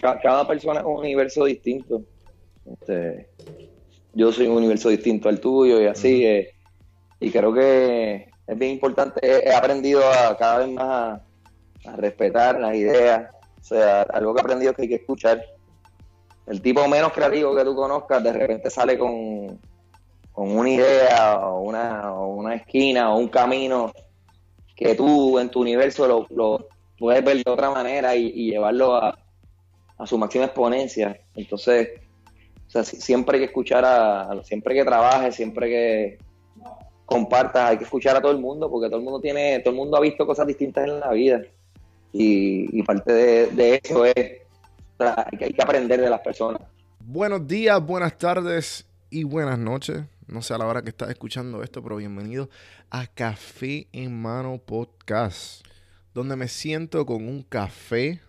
cada persona es un universo distinto. Este, yo soy un universo distinto al tuyo y así. Eh, y creo que es bien importante. He, aprendido a cada vez más a, respetar las ideas. O sea, algo que he aprendido es que hay que escuchar. El tipo menos creativo que tú conozcas de repente sale con, con una idea o una, una esquina o un camino que tú en tu universo lo, lo puedes ver de otra manera y, llevarlo a, a, su máxima exponencia. Entonces, o sea, siempre hay que escuchar a, siempre que trabajes, siempre que compartas, hay que escuchar a todo el mundo, porque todo el mundo tiene, todo el mundo ha visto cosas distintas en la vida. Y, parte de, eso es, hay, que, hay que aprender de las personas. Buenos días, buenas tardes y buenas noches. No sé a la hora que estás escuchando esto, pero bienvenido a Café en Mano Podcast, donde me siento con un café,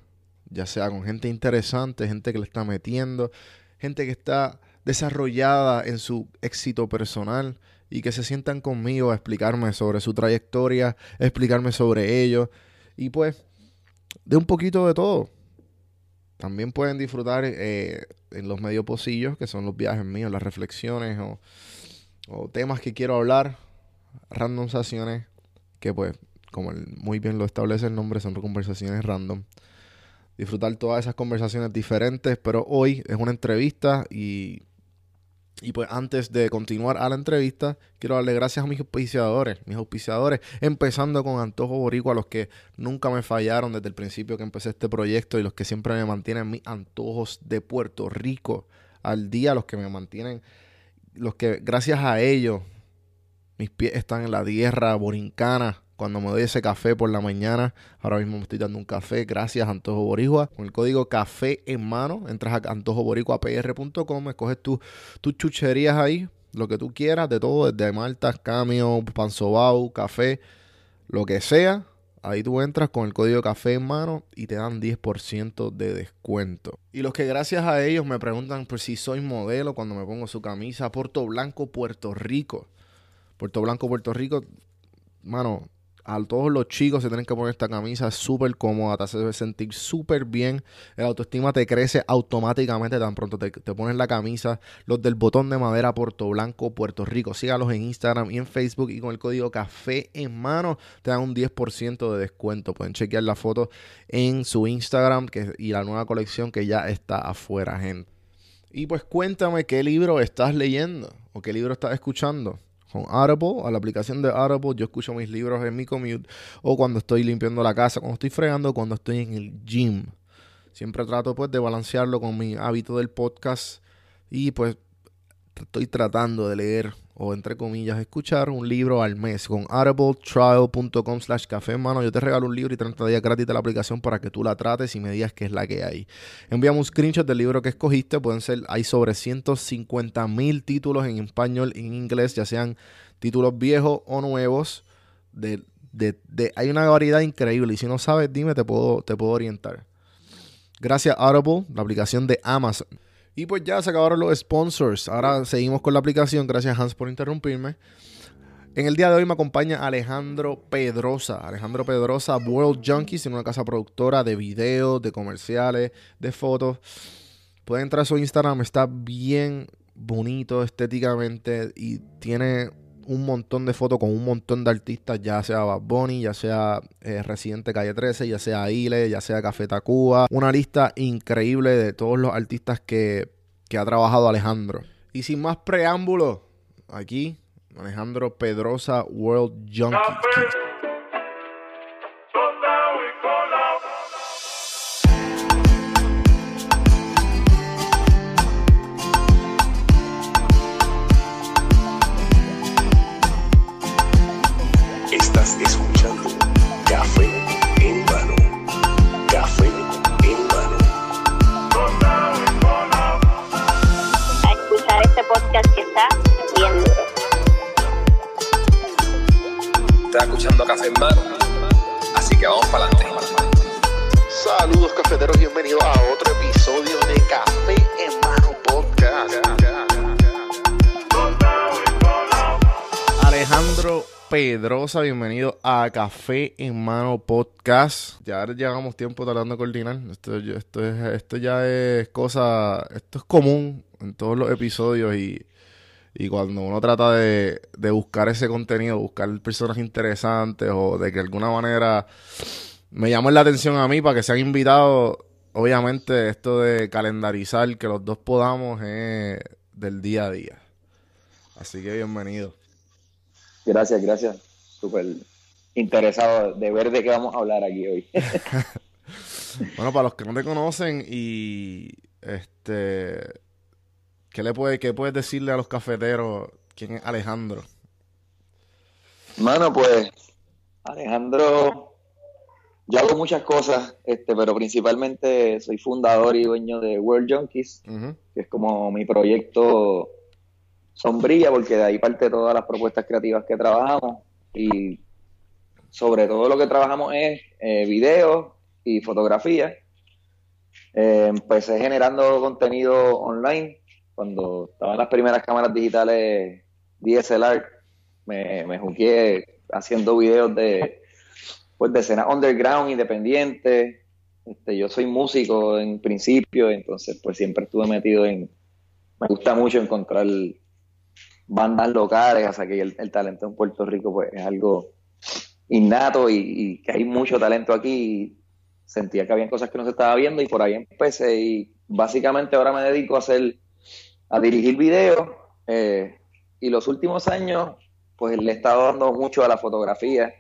ya sea con gente interesante, gente que le está metiendo, gente que está desarrollada en su éxito personal y que se sientan conmigo a explicarme sobre su trayectoria, explicarme sobre ellos y pues de un poquito de todo. También pueden disfrutar eh, en los medios pocillos, que son los viajes míos, las reflexiones o, o temas que quiero hablar, randomizaciones, que pues, como muy bien lo establece el nombre, son conversaciones random disfrutar todas esas conversaciones diferentes, pero hoy es una entrevista y, y pues antes de continuar a la entrevista, quiero darle gracias a mis auspiciadores, mis auspiciadores, empezando con Antojo Boricua, los que nunca me fallaron desde el principio que empecé este proyecto y los que siempre me mantienen mis antojos de Puerto Rico al día, los que me mantienen, los que gracias a ellos mis pies están en la tierra borincana cuando me doy ese café por la mañana. Ahora mismo me estoy dando un café gracias Antojo Boricua. Con el código café en mano, entras a antojoboricuapr.com, escoges tus chucherías ahí, lo que tú quieras, de todo, desde maltas, camio, panzobau, café, lo que sea. Ahí tú entras con el código café en mano y te dan 10% de descuento. Y los que gracias a ellos me preguntan por si soy modelo cuando me pongo su camisa. Puerto Blanco, Puerto Rico. Puerto Blanco, Puerto Rico. Mano, a todos los chicos se tienen que poner esta camisa, súper cómoda, te hace sentir súper bien, el autoestima te crece automáticamente tan pronto te, pones la camisa, los del botón de madera Puerto Blanco, Puerto Rico, sígalos en Instagram y en Facebook y con el código café en mano te dan un 10% de descuento, pueden chequear la foto en su Instagram y la nueva colección que ya está afuera, gente. Y pues cuéntame qué libro estás leyendo o qué libro estás escuchando con Audible, a la aplicación de Audible, yo escucho mis libros en mi commute o cuando estoy limpiando la casa, cuando estoy fregando, cuando estoy en el gym. Siempre trato pues de balancearlo con mi hábito del podcast y pues estoy tratando de leer o entre comillas escuchar un libro al mes con audibletrial.com slash café mano. Yo te regalo un libro y 30 días gratis de la aplicación para que tú la trates y me digas qué es la que hay. Envíame un screenshot del libro que escogiste. Pueden ser hay sobre 150 mil títulos en español en inglés ya sean títulos viejos o nuevos. De, de, de, hay una variedad increíble. Y si no sabes dime te puedo, te puedo orientar. Gracias Audible la aplicación de Amazon y pues ya se acabaron los sponsors. Ahora seguimos con la aplicación. Gracias Hans por interrumpirme. En el día de hoy me acompaña Alejandro Pedrosa. Alejandro Pedrosa, World Junkies, en una casa productora de videos, de comerciales, de fotos. Pueden entrar a su Instagram, está bien bonito estéticamente y tiene un montón de fotos con un montón de artistas, ya sea Bad Bunny, ya sea eh, Residente Calle 13, ya sea Ile, ya sea Café Tacuba. Una lista increíble de todos los artistas que, que ha trabajado Alejandro. Y sin más preámbulos, aquí Alejandro Pedrosa World Junkie. Bienvenido a Café en Mano Podcast. Ya llevamos tiempo tratando de coordinar. Esto, esto, es, esto ya es cosa, esto es común en todos los episodios y, y cuando uno trata de, de buscar ese contenido, buscar personas interesantes o de que de alguna manera me llamen la atención a mí para que sean invitados, obviamente esto de calendarizar que los dos podamos es del día a día. Así que bienvenido. Gracias, gracias. Súper interesado de ver de qué vamos a hablar aquí hoy. Bueno, para los que no te conocen y este, ¿qué le puede, qué puedes decirle a los cafeteros quién es Alejandro? Mano, pues, Alejandro, yo hago muchas cosas, este, pero principalmente soy fundador y dueño de World Junkies, que es como mi proyecto sombrilla, porque de ahí parte todas las propuestas creativas que trabajamos. Y sobre todo lo que trabajamos es eh, video y fotografía. Eh, empecé generando contenido online cuando estaban las primeras cámaras digitales DSLR. Me, me juqué haciendo videos de, pues, de escenas underground, independientes. Este, yo soy músico en principio, entonces pues siempre estuve metido en... Me gusta mucho encontrar bandas locales, o sea que el, talento en Puerto Rico pues es algo innato y, que hay mucho talento aquí. sentía que había cosas que no se estaba viendo y por ahí empecé y básicamente ahora me dedico a hacer, a dirigir videos eh, y los últimos años pues le he estado dando mucho a la fotografía,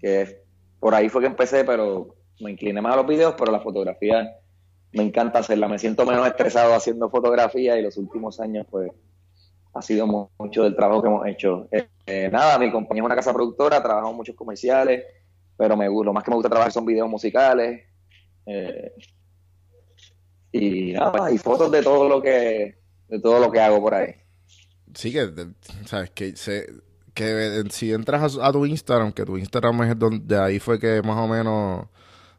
que por ahí fue que empecé, pero me incliné más a los videos, pero la fotografía me encanta hacerla, me siento menos estresado haciendo fotografía y los últimos años pues ha sido mu- mucho del trabajo que hemos hecho. Eh, eh, nada, mi compañía es una casa productora, trabajamos muchos comerciales, pero me, lo más que me gusta trabajar son videos musicales. eh, y nada, y fotos de todo lo que de todo lo que hago por ahí. Sí, que, sabes, que, se, que si entras a, tu Instagram, que tu Instagram es donde ahí fue que más o menos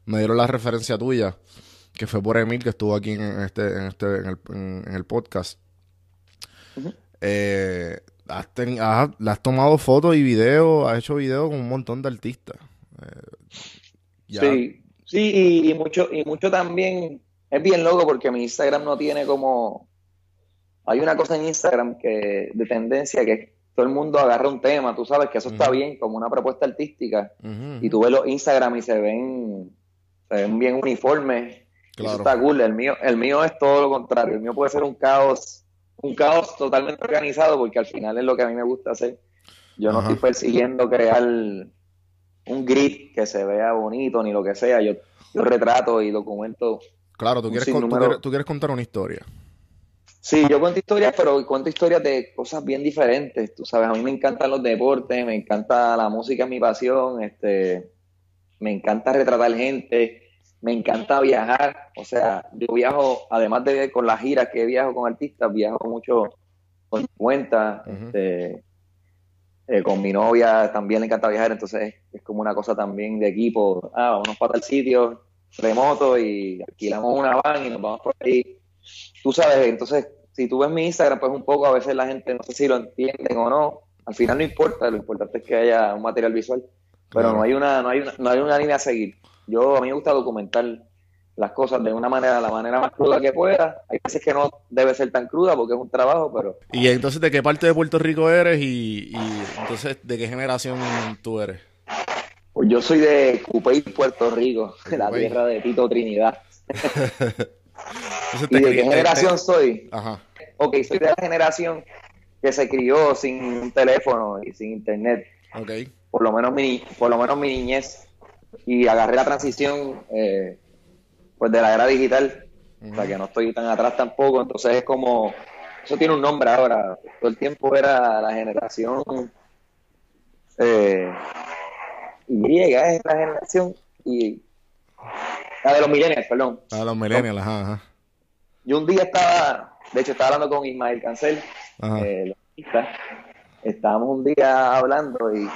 me dieron la referencia tuya, que fue por Emil, que estuvo aquí en este, en este, en el, en- en el podcast. Ujú. Eh, has, teni- has- le has tomado fotos y videos, has hecho videos con un montón de artistas. Eh, Sí, sí, y, y mucho, y mucho también, es bien loco porque mi Instagram no tiene como, hay una cosa en Instagram que de tendencia que todo el mundo agarra un tema, tú sabes que eso está bien, como una propuesta artística, y tú ves los Instagram y se ven, se ven bien uniformes, Claro. eso está cool, el mío, el mío es todo lo contrario, el mío puede ser un caos, un caos totalmente organizado porque al final es lo que a mí me gusta hacer. Yo no Ajá. estoy persiguiendo crear un grid que se vea bonito ni lo que sea. Yo, yo retrato y documento. Claro, tú un quieres, con- tú sinnúmero- quieres, tú quieres contar una historia. Sí, yo cuento historias, pero cuento historias de cosas bien diferentes. Tú sabes, a mí me encantan los deportes, me encanta la música, es mi pasión. Este, me encanta retratar gente, me encanta viajar. O sea, yo viajo, además de con las giras que viajo con artistas, viajo mucho con mi cuenta. Este, eh, con mi novia también le encanta viajar, entonces es como una cosa también de equipo. Ah, vamos para tal sitio remoto y alquilamos una van y nos vamos por ahí. Tú sabes, entonces, si tú ves mi Instagram, pues un poco a veces la gente no sé si lo entienden o no. Al final no importa, lo importante es que haya un material visual, pero Claro. no hay una, no hay una, no hay una línea a seguir. Yo a mí me gusta documentar las cosas de una manera, la manera más cruda que pueda. Hay veces que no debe ser tan cruda porque es un trabajo, pero Y entonces, ¿de qué parte de Puerto Rico eres? Y, y entonces, ¿de qué generación tú eres? Pues yo soy de Cupey, Puerto Rico, De la tierra de Tito Trinidad. ¿Y de qué generación soy? Ajá. Ok, soy de la generación que se crió sin un teléfono y sin internet, Ok. por lo menos mi, por lo menos mi niñez. Y agarré la transición eh, pues de la era digital, o sea que no estoy tan atrás tampoco, entonces es como, eso tiene un nombre ahora, todo el tiempo era la generación eh, Y, es la generación y la de los millennials, perdón. A los millennials, ajá, ajá. Yo un día estaba, de hecho estaba hablando con Ismael Cancel, eh, estábamos un día hablando y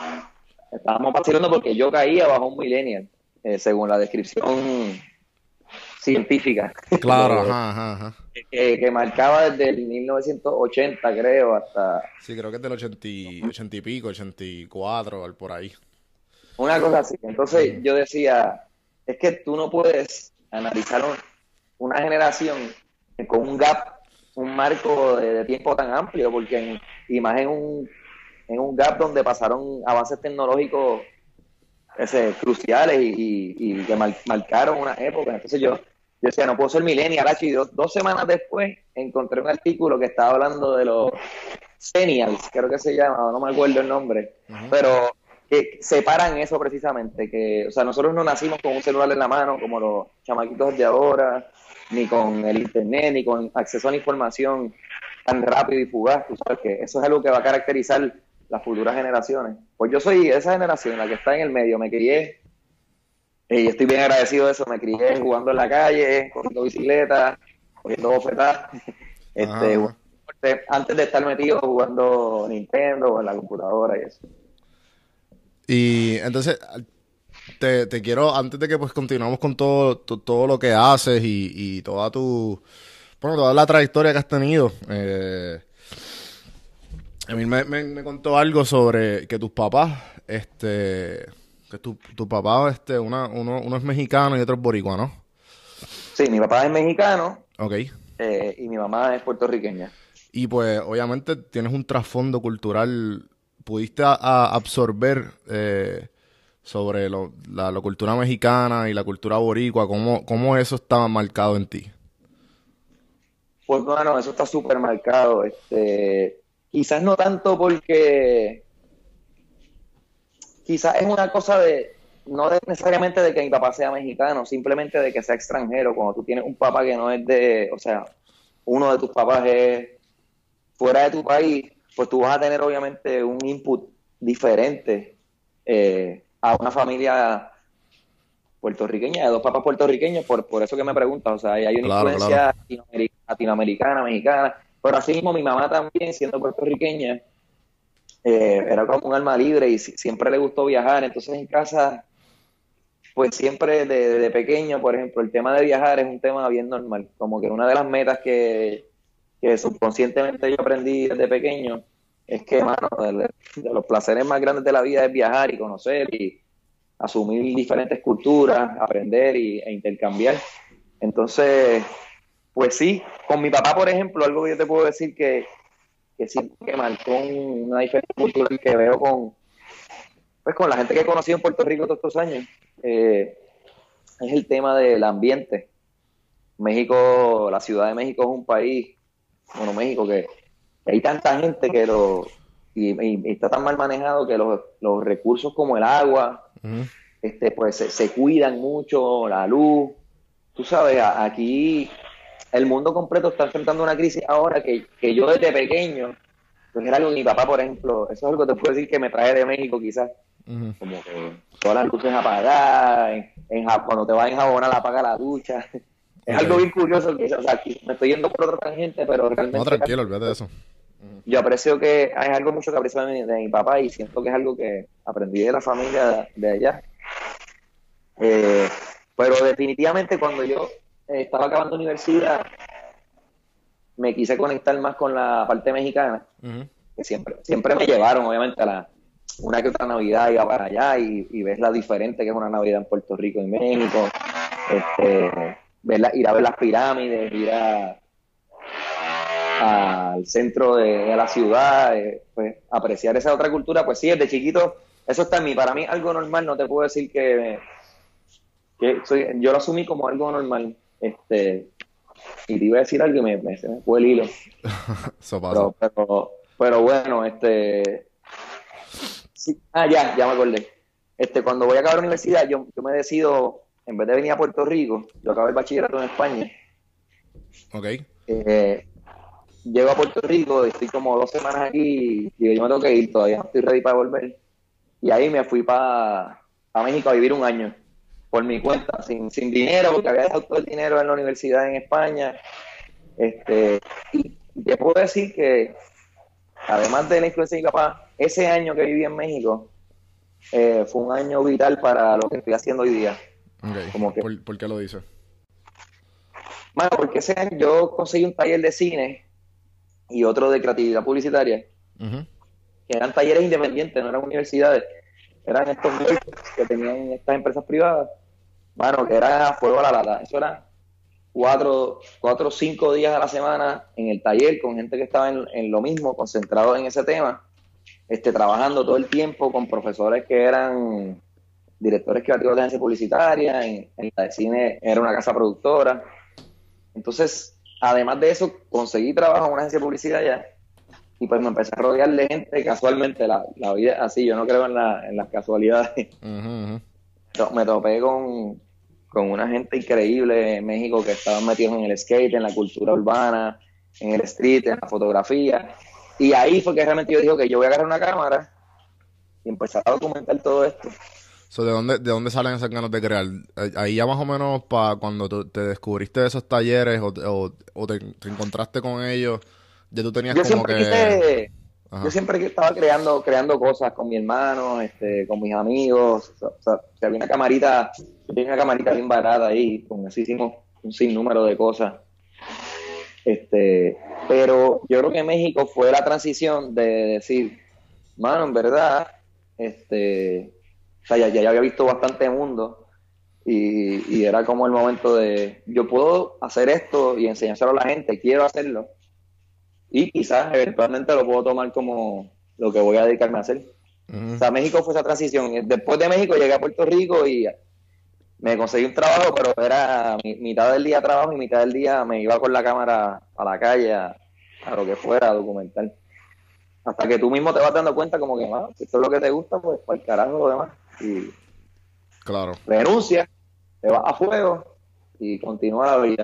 estábamos vacilando porque yo caía bajo un millennial, eh, según la descripción científica. Claro, que- ajá, ajá, ajá. que, que marcaba desde el 1980, creo, hasta Sí, creo que es del 80, y- 80 y pico, 84, al por ahí. una cosa así. Entonces yo decía, es que tú no puedes analizar un- una generación con un gap, un marco de, de tiempo tan amplio, porque en, y más en un, en un gap donde pasaron avances tecnológicos ese, cruciales y, y- y que mar- marcaron una época. Entonces yo, yo decía, no puedo ser millennial, y dos, dos semanas después encontré un artículo que estaba hablando de los senials, creo que se llama, no me acuerdo el nombre, pero que separan eso precisamente, que, o sea, nosotros no nacimos con un celular en la mano como los chamaquitos de ahora, ni con el internet, ni con acceso a la información tan rápido y fugaz, tú sabes que eso es algo que va a caracterizar las futuras generaciones. Pues yo soy esa generación, la que está en el medio, me crié, eh, y estoy bien agradecido de eso, me crié jugando en la calle, corriendo bicicleta, cogiendo bofetadas, este, antes de estar metido jugando Nintendo o en la computadora y eso. Y entonces, te, te quiero, antes de que pues continuamos con todo, to- todo lo que haces y, y toda tu, bueno, toda la trayectoria que has tenido, eh, Emil me, me, me contó algo sobre que tus papás, este, que tu, tu papá, este, una, uno, uno es mexicano y otro es boricua, ¿no? Sí, mi papá es mexicano Ok. eh, y mi mamá es puertorriqueña. Y pues obviamente tienes un trasfondo cultural, pudiste a- a absorber eh, sobre lo- la, la cultura mexicana y la cultura boricua, cómo, cómo eso estaba marcado en ti. Pues bueno, eso está súper marcado. Este, quizás no tanto porque quizás es una cosa de, no de- necesariamente de que mi papá sea mexicano, simplemente de que sea extranjero. Cuando tú tienes un papá que no es de, o sea, uno de tus papás es fuera de tu país, pues tú vas a tener obviamente un input diferente eh, a una familia puertorriqueña, de dos papás puertorriqueños, por, por eso que me preguntas, o sea, hay una Claro, influencia latinoameri- latinoamericana, mexicana, pero así mismo mi mamá también, siendo puertorriqueña, eh, era como un alma libre y si- siempre le gustó viajar, entonces en casa, pues siempre de, de pequeño, por ejemplo, el tema de viajar es un tema bien normal, como que una de las metas que, que subconscientemente yo aprendí desde pequeño es que, mano, de, de los placeres más grandes de la vida es viajar y conocer y asumir diferentes culturas, aprender y, e intercambiar. Entonces, pues sí, con mi papá, por ejemplo, algo que yo te puedo decir que, que sí que marcó una diferencia cultural que veo con, pues con la gente que he conocido en Puerto Rico todos estos años, eh, es el tema del ambiente. México, la Ciudad de México es un país, bueno, México, que, que hay tanta gente que lo, y, y- y está tan mal manejado que los, los recursos como el agua, este, pues se, se cuidan mucho, la luz. Tú sabes, aquí el mundo completo está enfrentando una crisis ahora que, que yo desde pequeño, pues era algo mi papá, por ejemplo, eso es algo que te puedo decir que me trae de México quizás, como que todas las luces apagadas, en, en cuando te vas a enjabonar apaga la ducha. Es algo bien curioso, que, o sea, aquí me estoy yendo por otra tangente, pero realmente No, tranquilo, olvídate de eso. yo aprecio que es algo mucho que aprecio de mi, de mi papá y siento que es algo que aprendí de la familia de allá. Eh, pero definitivamente cuando yo estaba acabando universidad. Me quise conectar más con la parte mexicana, que siempre, siempre me llevaron obviamente a la una que otra Navidad iba para allá y, y ves la diferente que es una Navidad en Puerto Rico y México, este, ver la- ir a ver las pirámides, ir a, al centro de, de la ciudad, eh, pues apreciar esa otra cultura, pues sí, desde chiquito, eso está en mí, para mí algo normal, no te puedo decir que, que soy, yo lo asumí como algo normal, este, y te iba a decir algo y me, me- se me fue el hilo, Eso pasa. pero, pero, pero bueno, este, sí, ah, ya, ya me acordé, este, cuando voy a acabar la universidad, yo, yo me decido, en vez de venir a Puerto Rico, yo acabé el bachillerato en España, Ok. eh, llego a Puerto Rico, estoy como dos semanas aquí y yo me tengo que ir, todavía no estoy ready para volver. Y ahí me fui para México a vivir un año por mi cuenta, sin, sin dinero, porque había dejado todo el dinero en la universidad en España. Este, y te puedo decir que, además de la influencia de mi papá, ese año que viví en México eh, fue un año vital para lo que estoy haciendo hoy día. Como que- ¿Por, por qué lo dices? Bueno, porque ese año yo conseguí un taller de cine y otro de creatividad publicitaria, que eran talleres independientes, no eran universidades, eran estos que tenían estas empresas privadas, bueno, que era fuego a la lata, eso era cuatro, cuatro o cinco días a la semana en el taller con gente que estaba en, en lo mismo, concentrado en ese tema, este, trabajando todo el tiempo con profesores que eran directores creativos de agencia publicitaria, en, en la de cine era una casa productora. Entonces, además de eso, conseguí trabajo en una agencia de publicidad ya y pues me empecé a rodear de gente casualmente, la, la vida así, yo no creo en, la- en las casualidades. Me topé con, con una gente increíble en México que estaban metidos en el skate, en la cultura urbana, en el street, en la fotografía. Y ahí fue que realmente yo dije que yo voy a agarrar una cámara y empezar a documentar todo esto. So, ¿de, dónde, ¿De dónde salen esas ganas de crear? Eh, Ahí ya más o menos para cuando tú te descubriste de esos talleres o, o- o te, te encontraste con ellos, ya tú tenías Yo como siempre que... quise, Yo siempre estaba creando, creando cosas con mi hermano, este, con mis amigos. O sea, o había una camarita, tenía una camarita bien barata ahí, con eso hicimos un sinnúmero de cosas. Este, pero yo creo que México fue la transición de decir, mano, en verdad, este, o sea, ya, ya había visto bastante mundo y, y era como el momento de, yo puedo hacer esto y enseñárselo a la gente, quiero hacerlo y quizás eventualmente lo puedo tomar como lo que voy a dedicarme a hacer. O sea, México fue esa transición. Después de México llegué a Puerto Rico y me conseguí un trabajo, pero era mi- mitad del día trabajo y mitad del día me iba con la cámara a la calle, a, a lo que fuera, a documentar. Hasta que tú mismo te vas dando cuenta como que, "Ah, si esto es lo que te gusta, pues para el carajo lo demás. Y Claro. renuncia, te vas a fuego y continúa la vida.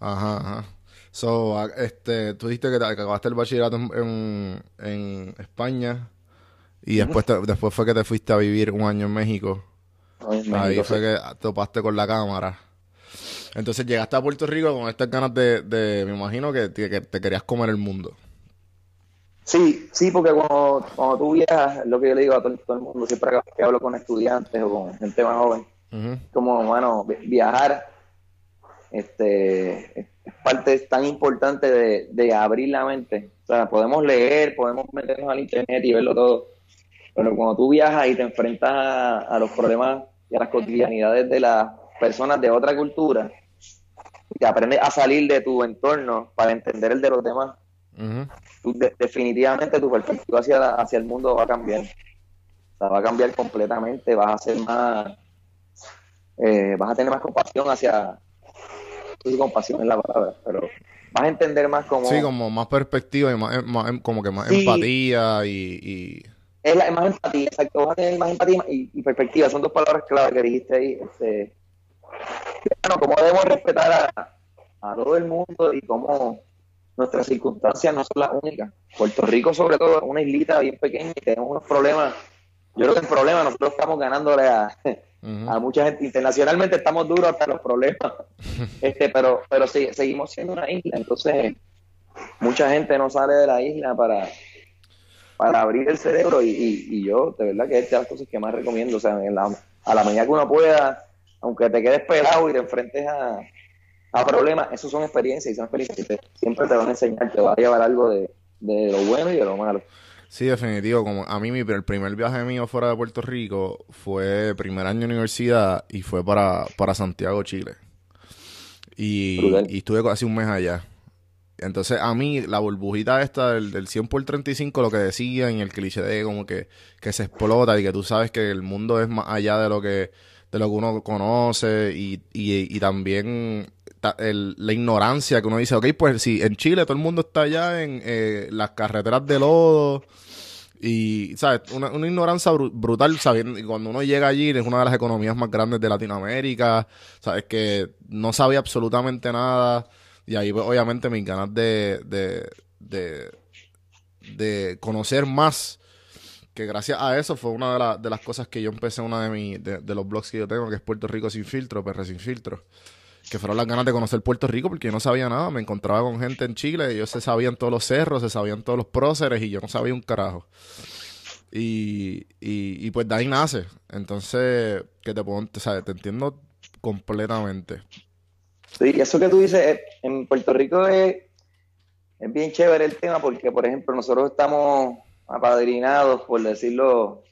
Ajá, ajá. So, a- este, tú dijiste que, te- que acabaste el bachillerato en, en, España y después, te- después fue que te fuiste a vivir un año en México. En Ahí fue sí. que topaste con la cámara. Entonces llegaste a Puerto Rico con estas ganas de, de me imagino que, te- que te querías comer el mundo. Sí, sí, porque cuando, cuando tú viajas, lo que yo le digo a todo, todo el mundo, siempre que- hablo con estudiantes o con gente más joven, Ujú. como, bueno, vi- viajar este, es parte tan importante de, de abrir la mente. O sea, podemos leer, podemos meternos al internet y verlo todo, pero cuando tú viajas y te enfrentas a, a los problemas y a las cotidianidades de las personas de otra cultura, y aprendes a salir de tu entorno para entender el de los demás, Ujú. tú de- definitivamente tu perspectiva hacia, la- hacia el mundo va a cambiar. O sea, va a cambiar completamente, vas a ser más, eh, vas a tener más compasión hacia, sé si compasión es la palabra, pero vas a entender más como, Sí, como más perspectiva y más, más- como que más Sí. empatía y, y- es, la- es más empatía, exacto, vas a tener más empatía y, y perspectiva, son dos palabras clave que dijiste ahí. Este, bueno, cómo debemos respetar a, a todo el mundo y cómo nuestras circunstancias no son las únicas. Puerto Rico, sobre todo, es una islita bien pequeña y tenemos unos problemas. Yo creo que el problema nosotros estamos ganándole a, a mucha gente. Internacionalmente estamos duros hasta los problemas, este, pero, pero sí, seguimos siendo una isla. Entonces, mucha gente no sale de la isla para, para abrir el cerebro y, y- y yo, de verdad que es de las cosas que más recomiendo. O sea, en la- a la medida que uno pueda, aunque te quedes pelado y te enfrentes a, a problemas, eso son experiencias y son experiencias que te- siempre te van a enseñar, te va a llevar algo de, de lo bueno y de lo malo. Sí, definitivo. Como a mí mi, el primer viaje mío fuera de Puerto Rico fue primer año de universidad y fue para, para Santiago, Chile. Y, estuve casi un mes allá. Entonces a mí la burbujita esta del, del 100 por 35, lo que decían y el cliché de como que, que se explota y que tú sabes que el mundo es más allá de lo que, de lo que uno conoce y, y, y también la ignorancia que uno dice, ok, pues si en Chile todo el mundo está allá en eh, las carreteras de lodo y, ¿sabes? Una, una ignorancia bru- brutal, sabiendo, cuando uno llega allí es una de las economías más grandes de Latinoamérica, ¿sabes? Que no sabía absolutamente nada y ahí pues, obviamente mis ganas de, de, de, conocer más que gracias a eso fue una de, de las cosas que yo empecé una de, mi, de, de los blogs que yo tengo, que es Puerto Rico sin filtro, PR sin filtro. Que fueron las ganas de conocer Puerto Rico porque yo no sabía nada. Me encontraba con gente en Chile, ellos se sabían todos los cerros, se sabían todos los próceres y yo no sabía un carajo. Y, y, y pues de ahí nace. Entonces, que te puedo, o sea, te entiendo completamente. Sí, eso que tú dices, eh, en Puerto Rico es, es bien chévere el tema porque, por ejemplo, nosotros estamos apadrinados, por decirlo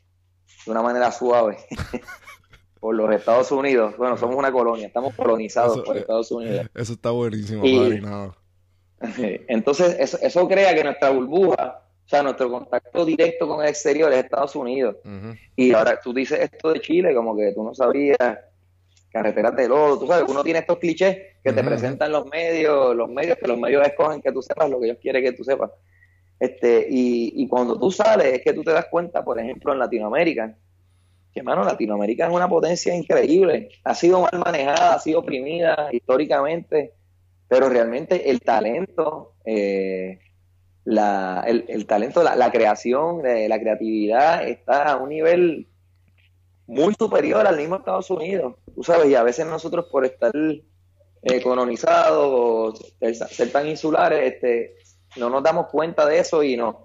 de una manera suave, por los Estados Unidos. Bueno, somos una colonia, estamos colonizados Eso, por eh, Estados Unidos. Eso está buenísimo, Y- apadrinado. Entonces, eso, eso crea que nuestra burbuja, o sea, nuestro contacto directo con el exterior es Estados Unidos. Y ahora tú dices esto de Chile, como que tú no sabías, carreteras de lodo, tú sabes, uno tiene estos clichés que te presentan los medios, los medios, que los medios escogen que tú sepas lo que ellos quieren que tú sepas. Este, y, y cuando tú sales, es que tú te das cuenta, por ejemplo, en Latinoamérica, que, mano, Latinoamérica es una potencia increíble. Ha sido mal manejada, ha sido oprimida históricamente, pero realmente el talento, eh, la, el, talento, la, creación, eh, la creatividad está a un nivel muy superior al mismo Estados Unidos. Tú sabes, y a veces nosotros por estar eh, colonizados ser tan insulares, este, no nos damos cuenta de eso y, no,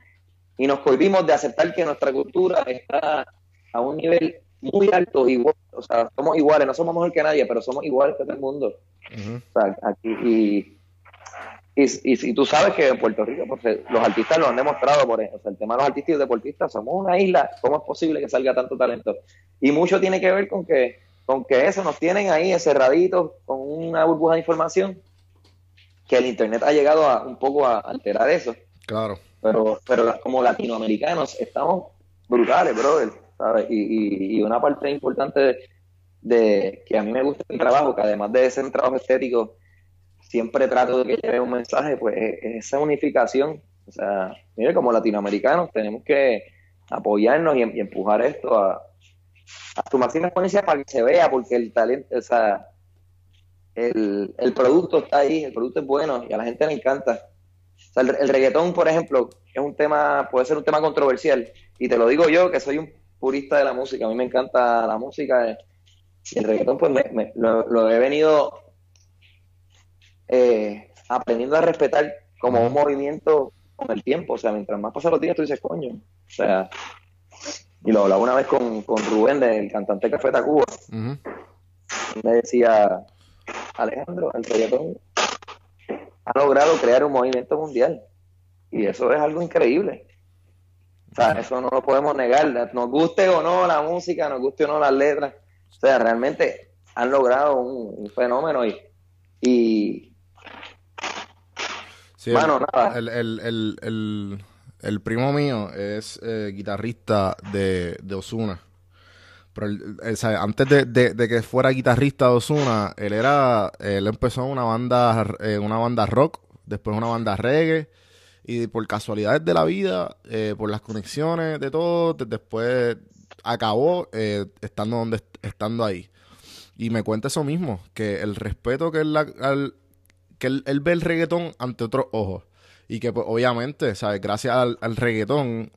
y nos cohibimos de aceptar que nuestra cultura está a un nivel muy alto, igual, o sea, somos iguales, no somos mejor que nadie, pero somos iguales que todo el mundo. Ujú. O sea, aquí, y, y, y si tú sabes que en Puerto Rico, pues, eh, los artistas lo han demostrado, por ejemplo, o sea, el tema de los artistas y los deportistas, somos una isla, ¿cómo es posible que salga tanto talento? Y mucho tiene que ver con que, con que eso nos tienen ahí encerraditos con una burbuja de información, que el Internet ha llegado a un poco a alterar eso, Claro. pero, pero como latinoamericanos estamos brutales, brother, ¿sabes? Y, y, y una parte importante de, que a mí me gusta el trabajo, que además de ser un trabajo estético, siempre trato de que lleve un mensaje, pues es es esa unificación. O sea, mire, como latinoamericanos tenemos que apoyarnos y, y empujar esto a, a su máxima exponencia para que se vea, porque el talento, o sea, el, el producto está ahí, el producto es bueno y a la gente le encanta. O sea, el, el reggaetón, por ejemplo, es un tema, puede ser un tema controversial. Y te lo digo yo, que soy un purista de la música. A mí me encanta la música. Y el reggaetón, pues me- me- lo, lo he venido eh, aprendiendo a respetar como un movimiento con el tiempo. O sea, mientras más pasan los días, tú dices, coño. O sea, y lo hablaba una vez con, con Rubén, del cantante de Café Tacuba. Ujú. Me decía, Alejandro, el reggaetón ha logrado crear un movimiento mundial. Y eso es algo increíble. O sea, eso no lo podemos negar. Nos guste o no la música, nos guste o no las letras. O sea, realmente han logrado un, un fenómeno y, y Sí, el, nada. El, el, el, el, el primo mío es eh, guitarrista de, de Osuna. Pero él, sabe, antes de, de- de que fuera guitarrista de Osuna, él era, él empezó una banda, eh, una banda rock, después una banda reggae, y por casualidades de la vida, eh, por las conexiones de todo, de- después acabó eh, estando donde est- estando ahí. Y me cuenta eso mismo, que el respeto que él, al- que él, él ve el reggaetón ante otros ojos. Y que pues, obviamente, ¿sabes? Gracias al, al reggaetón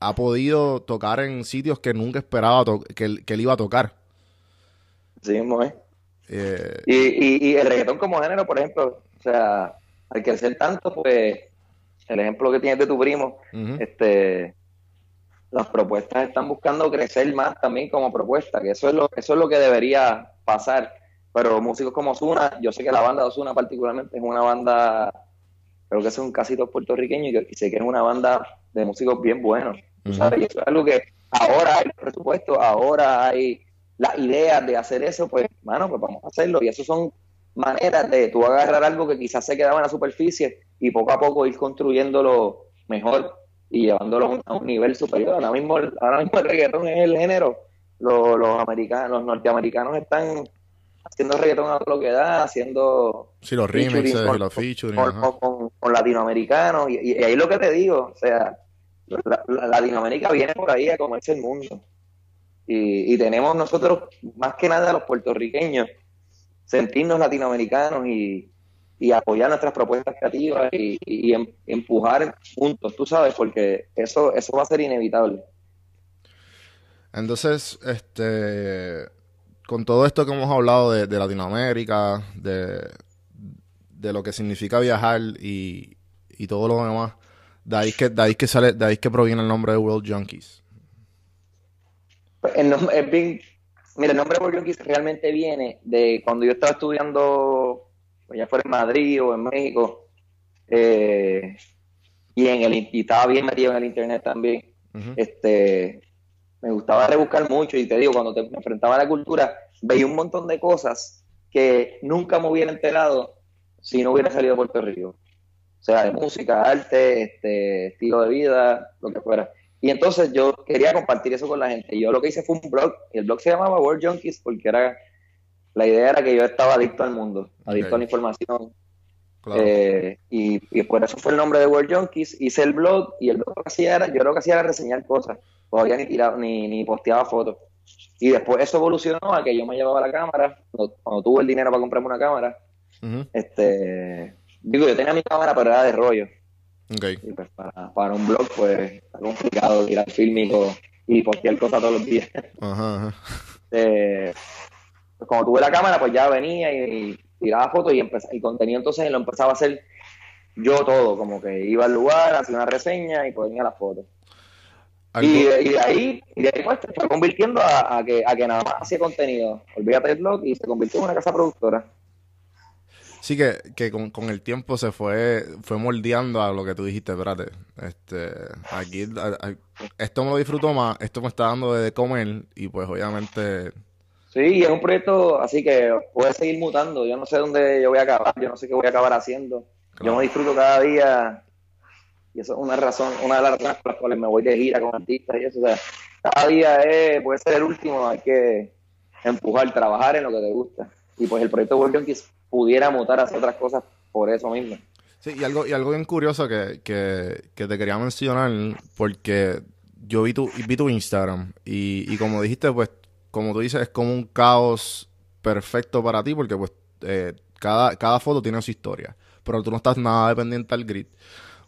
ha podido tocar en sitios que nunca esperaba que, él, que él iba a tocar. así mismo es. Eh, Y, y, y el reggaetón como género, por ejemplo, o sea, al crecer tanto, pues el ejemplo que tienes de tu primo, este las propuestas están buscando crecer más también como propuesta, que eso es lo, eso es lo que debería pasar. Pero músicos como Osuna, yo sé que la banda de Osuna particularmente es una banda, creo que son casi todos puertorriqueños, y sé que es una banda de músicos bien buenos. tú Ujú. sabes, y eso es algo que ahora hay presupuesto, ahora hay las ideas de hacer eso, pues, mano, pues vamos a hacerlo. Y eso son maneras de tú agarrar algo que quizás se quedaba en la superficie y poco a poco ir construyéndolo mejor y llevándolo a un, nivel superior. Ahora mismo, el- ahora mismo el reggaetón es el género. Los, los americanos, los norteamericanos están haciendo reggaetón a lo que da, haciendo sí, los remixes con- los featuring. con, ajá. con- con- con latinoamericanos. Y, y ahí lo que te digo, o sea, la- la- Latinoamérica viene por ahí a comerse el mundo. Y, y tenemos nosotros, más que nada los puertorriqueños, sentirnos latinoamericanos y, y apoyar nuestras propuestas creativas y, y em- empujar juntos, tú sabes, porque eso, eso va a ser inevitable. Entonces, este, con todo esto que hemos hablado de, de Latinoamérica, de, de lo que significa viajar y, y todo lo demás, de ahí que, de ahí que sale, de ahí que proviene el nombre de World Junkies. Pues el nombre es bien- mira, el nombre Junkies realmente viene de cuando yo estaba estudiando pues ya fuera en Madrid o en México. Eh, y en el y estaba bien metido en el internet también. Este me gustaba rebuscar mucho y te digo, cuando te me enfrentaba a la cultura, veía un montón de cosas que nunca me hubiera enterado si no hubiera salido de Puerto Rico. O sea, de música, arte, este, estilo de vida, lo que fuera. Y entonces yo quería compartir eso con la gente. Y yo lo que hice fue un blog, y el blog se llamaba World Junkies porque era la idea era que yo estaba adicto al mundo, adicto a la información. Claro. Eh, y, y por eso fue el nombre de World Junkies. Hice el blog y el blog lo que hacía era, yo lo que hacía era reseñar cosas. Todavía ni tiraba, ni, ni posteaba fotos. Y después eso evolucionó a que yo me llevaba la cámara, cuando, cuando tuve el dinero para comprarme una cámara, este, digo, yo tenía mi cámara, pero era de rollo. Ok. Y pues para, para un blog, pues, está complicado tirar fílmico y postear cosas todos los días. Ajá, ajá. Eh, pues cuando tuve la cámara, pues ya venía y, y tiraba fotos y empezaba, y contenido entonces lo empezaba a hacer yo todo, como que iba al lugar, hacía una reseña y ponía las fotos. Y, de- y de ahí, y de ahí pues, se fue convirtiendo a, a que, a que nada más hacía contenido. Olvídate del blog y se convirtió en una casa productora. Sí que, que con, con el tiempo se fue, fue moldeando a lo que tú dijiste, espérate. Este, aquí, a- a- esto me lo disfruto más, esto me está dando de comer y pues obviamente, Sí, es un proyecto así que puede seguir mutando. Yo no sé dónde yo voy a acabar, yo no sé qué voy a acabar haciendo. Claro. Yo me disfruto cada día y eso es una razón, una de las razones por las cuales me voy de gira con artistas y eso. O sea, cada día es, puede ser el último, hay que empujar, trabajar en lo que te gusta. Y pues el proyecto World Junkies pudiera mutar hacia otras cosas por eso mismo. Sí, y algo, y algo bien curioso que, que, te quería mencionar, porque yo vi tu, vi tu Instagram y, y como dijiste, pues, como tú dices, es como un caos perfecto para ti, porque pues eh, cada, cada foto tiene su historia, pero tú no estás nada dependiente al grid.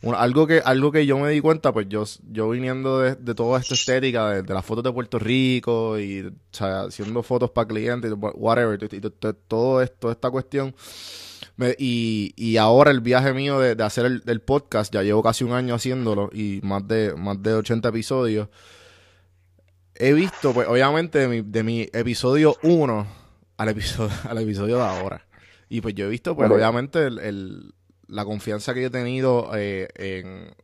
Un- algo que algo que yo me di cuenta, pues yo, yo viniendo de, de toda esta estética, de, de las fotos de Puerto Rico y o sea, haciendo fotos para clientes, whatever, y, todo esto, toda esta cuestión, me- y, y ahora el viaje mío de, de hacer el, el podcast, ya llevo casi un año haciéndolo y más de, más de 80 episodios. He visto, pues obviamente, de mi, de mi episodio 1 al episodio, al episodio de ahora. Y pues yo he visto, pues obviamente, el, el- la confianza que yo he tenido eh, en,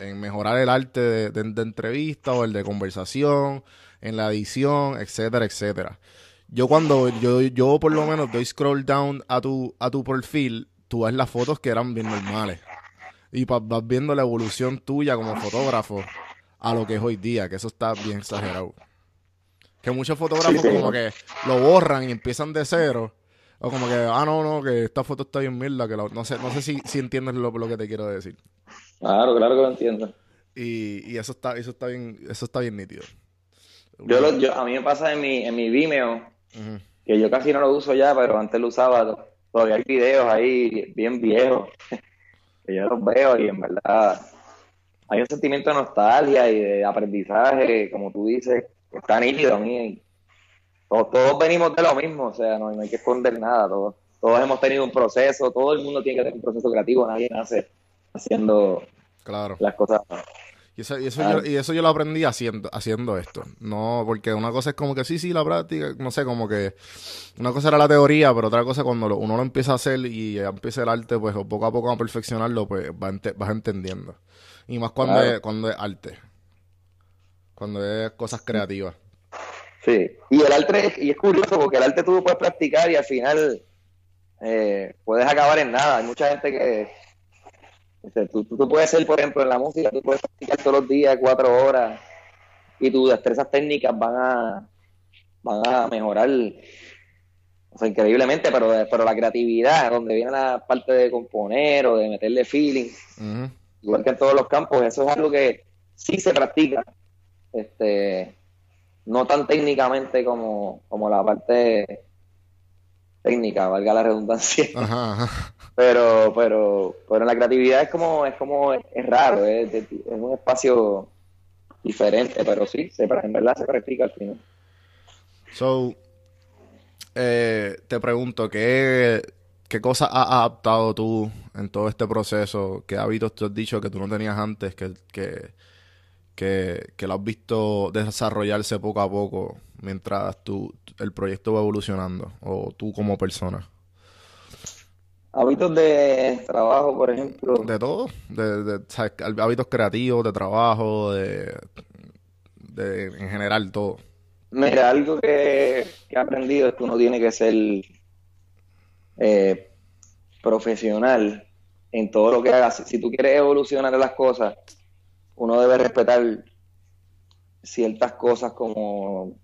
en mejorar el arte de, de- de entrevista o el de conversación, en la edición, etcétera, etcétera. Yo cuando, yo, yo por lo menos doy scroll down a tu, a tu perfil, tú ves las fotos que eran bien normales. Y vas viendo la evolución tuya como fotógrafo a lo que es hoy día, que eso está bien exagerado. Que muchos fotógrafos Sí, sí. como que lo borran y empiezan de cero. O como que, ah, no, no, que esta foto está bien mierda. Que la- no sé, no sé si, si entiendes lo, lo que te quiero decir. Claro, claro que lo entiendo. Y, y eso está, eso está bien, eso está bien nítido. Yo, lo- yo- a mí me pasa en mi, en mi Vimeo, que yo casi no lo uso ya, pero antes lo usaba. Todavía hay videos ahí bien viejos que yo los veo y en verdad hay un sentimiento de nostalgia y de aprendizaje, como tú dices, está nítido a mí. Todos, todos venimos de lo mismo, o sea, no, no hay que esconder nada. Todos, todos hemos tenido un proceso, todo el mundo tiene que tener un proceso creativo, nadie nace haciendo Claro. las cosas. Y eso, y, eso Ah. yo, y eso yo lo aprendí haciendo, haciendo esto. No, porque una cosa es como que sí, sí, la práctica, no sé, como que una cosa era la teoría, pero otra cosa cuando lo- uno lo empieza a hacer y ya empieza el arte, pues poco a poco a perfeccionarlo, pues va ente- vas entendiendo. Y más cuando, Claro. es, cuando es arte. Cuando es cosas creativas. Sí, y el arte, es- y es curioso porque el arte tú lo puedes practicar y al final eh, puedes acabar en nada. Hay mucha gente que, o sea, tú, puedes ser, por ejemplo, en la música, tú puedes practicar todos los días, cuatro horas, y tus destrezas técnicas van a, van a mejorar, o sea, increíblemente, pero, pero la creatividad, donde viene la parte de componer o de meterle feeling, igual que en todos los campos, eso es algo que sí se practica, este, no tan técnicamente como, como la parte técnica, valga la redundancia, Ajá, ajá. pero, pero, pero la creatividad es como, es como, es raro, es, es un espacio diferente, pero sí, se, en verdad se practica al final. So, eh, te pregunto, ¿qué, ¿qué cosas has adaptado tú en todo este proceso? ¿Qué hábitos te has dicho que tú no tenías antes, que, que, que, que lo has visto desarrollarse poco a poco mientras tú, el proyecto va evolucionando o tú como persona? Hábitos de trabajo, por ejemplo. De todo, de, hábitos creativos, de trabajo, de, de en general todo. Mira, algo que, que he aprendido es que uno tiene que ser eh, profesional en todo lo que hagas. Si tú quieres evolucionar en las cosas, uno debe respetar ciertas cosas como,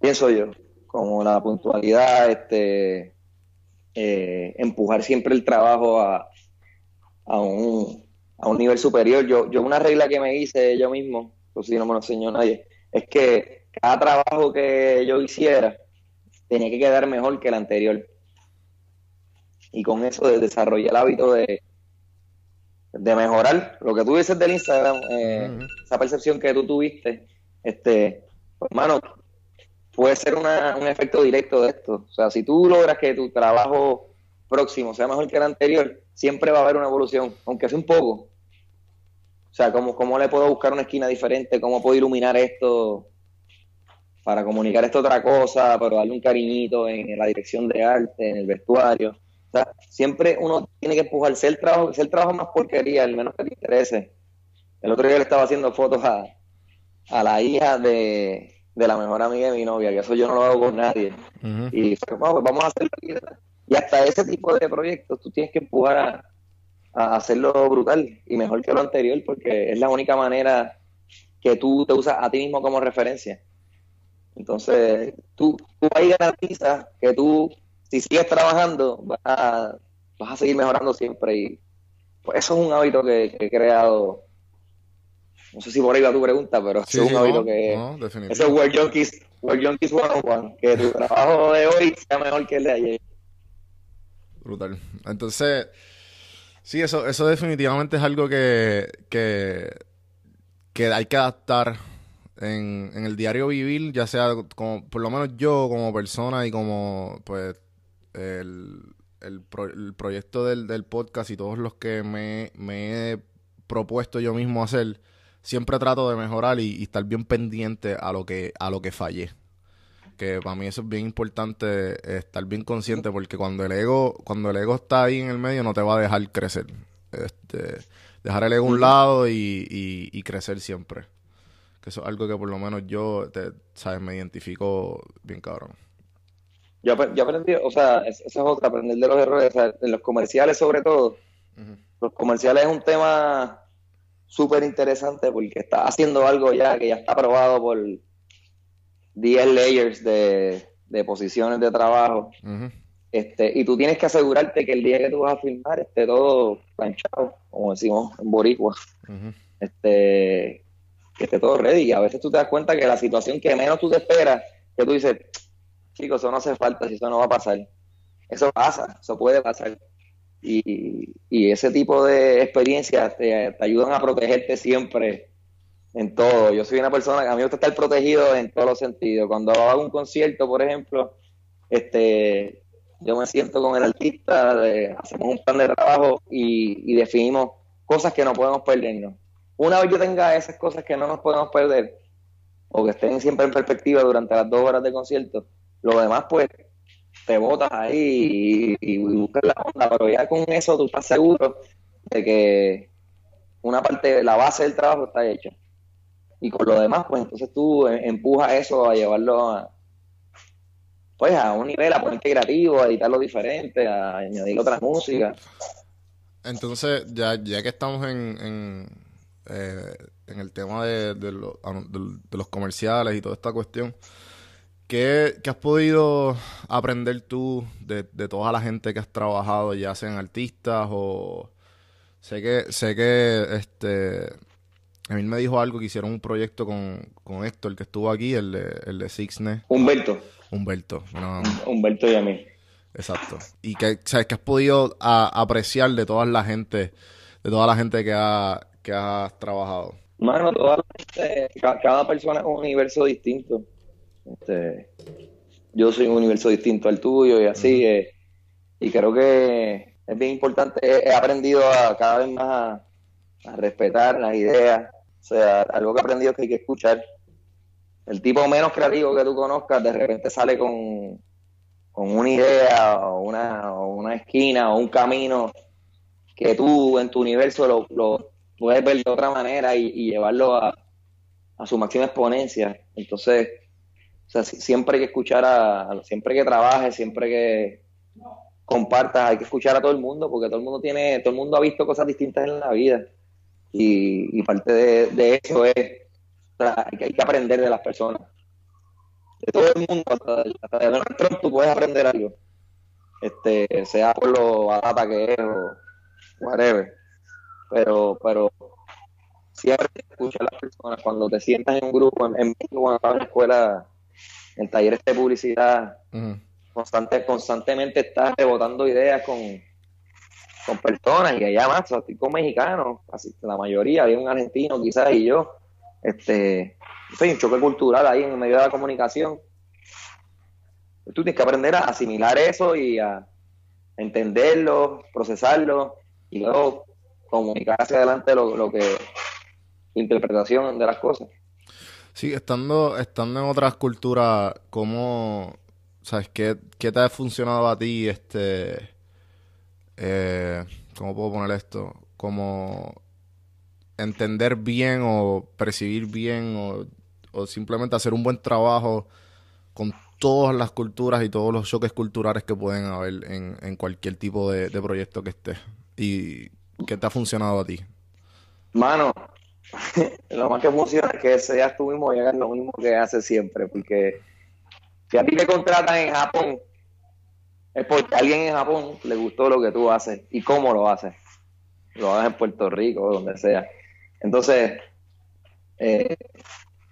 pienso yo, como la puntualidad, este, eh, empujar siempre el trabajo a, a, un, a un nivel superior. Yo, yo una regla que me hice yo mismo, pues si no me lo enseñó nadie, es que cada trabajo que yo hiciera tenía que quedar mejor que el anterior. Y con eso desarrollé el hábito de, de mejorar lo que tú dices del Instagram, eh, esa percepción que tú tuviste, este, pues, hermano, puede ser una, un efecto directo de esto. O sea, si tú logras que tu trabajo próximo sea mejor que el anterior, siempre va a haber una evolución, aunque sea un poco. O sea, ¿cómo, cómo le puedo buscar una esquina diferente? ¿Cómo puedo iluminar esto para comunicar esto otra cosa, pero darle un cariñito en, la dirección de arte, en el vestuario? Sea, siempre uno tiene que empujarse el trabajo, el trabajo más porquería, el menos que te interese. El otro día le estaba haciendo fotos a, a la hija de, de la mejor amiga de mi novia, que eso yo no lo hago con nadie. Y vamos, vamos a hacerlo. Y hasta ese tipo de proyectos tú tienes que empujar a, a, hacerlo brutal y mejor que lo anterior, porque es la única manera que tú te usas a ti mismo como referencia. Entonces, tú, tú ahí garantizas que tú, si sigues trabajando, vas a, vas a seguir mejorando siempre. Y pues eso es un hábito que, que he creado no sé si por ahí va tu pregunta, pero sí, es un hábito que. eso es World Junkies, World Junkies 101. Que tu trabajo de hoy sea mejor que el de ayer. Brutal. Entonces, sí, eso, eso definitivamente es algo que, que, que hay que adaptar en, en el diario vivir, ya sea como, por lo menos yo como persona y como, pues, el, el, el proyecto del, del, podcast y todos los que me, me he propuesto yo mismo hacer siempre trato de mejorar y, estar bien pendiente a lo que a lo que fallé. Que para mí eso es bien importante estar bien consciente porque cuando el ego cuando el ego está ahí en el medio no te va a dejar crecer. Este dejar el ego a un lado y, y, crecer siempre. Que eso es algo que por lo menos yo te, sabes me identifico bien cabrón yo, aprendí o sea esa es otra aprender de los errores en los comerciales sobre todo los comerciales es un tema súper interesante porque está haciendo algo ya que ya está aprobado por 10 layers de, posiciones de trabajo. este, y tú tienes que asegurarte que el día que tú vas a filmar esté todo planchado, como decimos en Boricua. este, que esté todo ready. Y a veces tú te das cuenta que la situación que menos tú te esperas, que tú dices, chicos, eso no hace falta, si eso no va a pasar. Eso pasa, eso puede pasar. Y, ese tipo de experiencias te, ayudan a protegerte siempre en todo. Yo soy una persona que a mí me gusta estar protegido en todos los sentidos. Cuando hago un concierto, por ejemplo, este, yo me siento con el artista, hacemos un plan de trabajo y, definimos cosas que no podemos perdernos. Una vez yo tenga esas cosas que no nos podemos perder, o que estén siempre en perspectiva durante las dos horas de concierto, lo demás pues te botas ahí y, buscas la onda, pero ya con eso tú estás seguro de que una parte, la base del trabajo está hecha. Y con lo demás, pues entonces tú em, empujas eso a llevarlo a, pues a un nivel, a ponerte creativo, a editarlo diferente, a añadir otras músicas. Entonces, ya, ya que estamos en, en, eh, en el tema de, de, de los comerciales y toda esta cuestión, ¿Qué, has podido aprender tú de, toda la gente que has trabajado, ya sean artistas o... Sé que, sé que este... mí me dijo algo que hicieron un proyecto con, con Héctor, el que estuvo aquí, el de, el de Sixne. Humberto. Humberto. Humberto y a mí. Exacto. Y que, ¿sabes? que has podido apreciar de toda la gente, de toda la gente que, ha, que has trabajado. Mano, toda la gente, cada persona es un universo distinto. Este, yo soy un universo distinto al tuyo y así. Eh, y creo que es bien importante. He, aprendido a cada vez más a, respetar las ideas. O sea, algo que he aprendido es que hay que escuchar. El tipo menos creativo que tú conozcas de repente sale con, con una idea o una, o una esquina o un camino que tú en tu universo lo, lo puedes ver de otra manera y, y llevarlo a, a, su máxima exponencia. Entonces, o sea, siempre hay que escuchar a, siempre que trabajes, siempre que compartas, hay que escuchar a todo el mundo, porque todo el mundo tiene, todo el mundo ha visto cosas distintas en la vida. Y, parte de, eso es, hay, que, hay que aprender de las personas. De todo el mundo, hasta, de Donald Trump, tú puedes aprender algo. Este, sea por lo barata que es o whatever. Pero, pero siempre escucha a las personas cuando te sientas en un grupo, en, en cuando estabas en la escuela, en talleres de publicidad, uh -huh. constante, constantemente estás rebotando ideas con, con personas y allá más, estoy con mexicanos, así, la mayoría, había un argentino quizás y yo, este, soy un choque cultural ahí en medio de la comunicación. Tú tienes que aprender a asimilar eso y a entenderlo, procesarlo y luego comunicar hacia adelante lo, lo que interpretación de las cosas. Sí, estando, estando en otras culturas, ¿cómo, sabes, qué, qué te ha funcionado a ti, este, eh, cómo puedo poner esto, como entender bien o percibir bien o, o simplemente hacer un buen trabajo con todas las culturas y todos los choques culturales que pueden haber en, en cualquier tipo de, de proyecto que estés. ¿Y qué te ha funcionado a ti? Mano, lo más que funciona es que seas tú mismo y hagas lo mismo que haces siempre, porque si a ti te contratan en Japón, es porque a alguien en Japón le gustó lo que tú haces y cómo lo haces. Lo hagas en Puerto Rico o donde sea. Entonces, eh,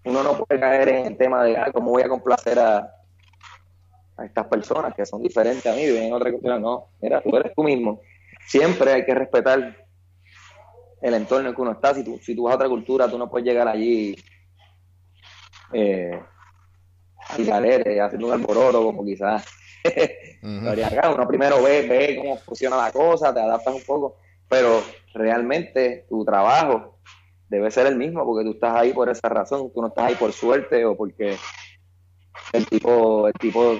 uno no puede caer en el tema de ah, cómo voy a complacer a, a estas personas que son diferentes a mí, viven en otra cultura. No, mira, tú eres tú mismo. Siempre hay que respetar el entorno en que uno está. Si tú, si tú vas a otra cultura, tú no puedes llegar allí eh, al galere, haciendo un alboroto, como quizás. uh -huh. acá. Uno primero ve, ve cómo funciona la cosa, te adaptas un poco, pero realmente tu trabajo debe ser el mismo, porque tú estás ahí por esa razón, tú no estás ahí por suerte o porque el tipo, el tipo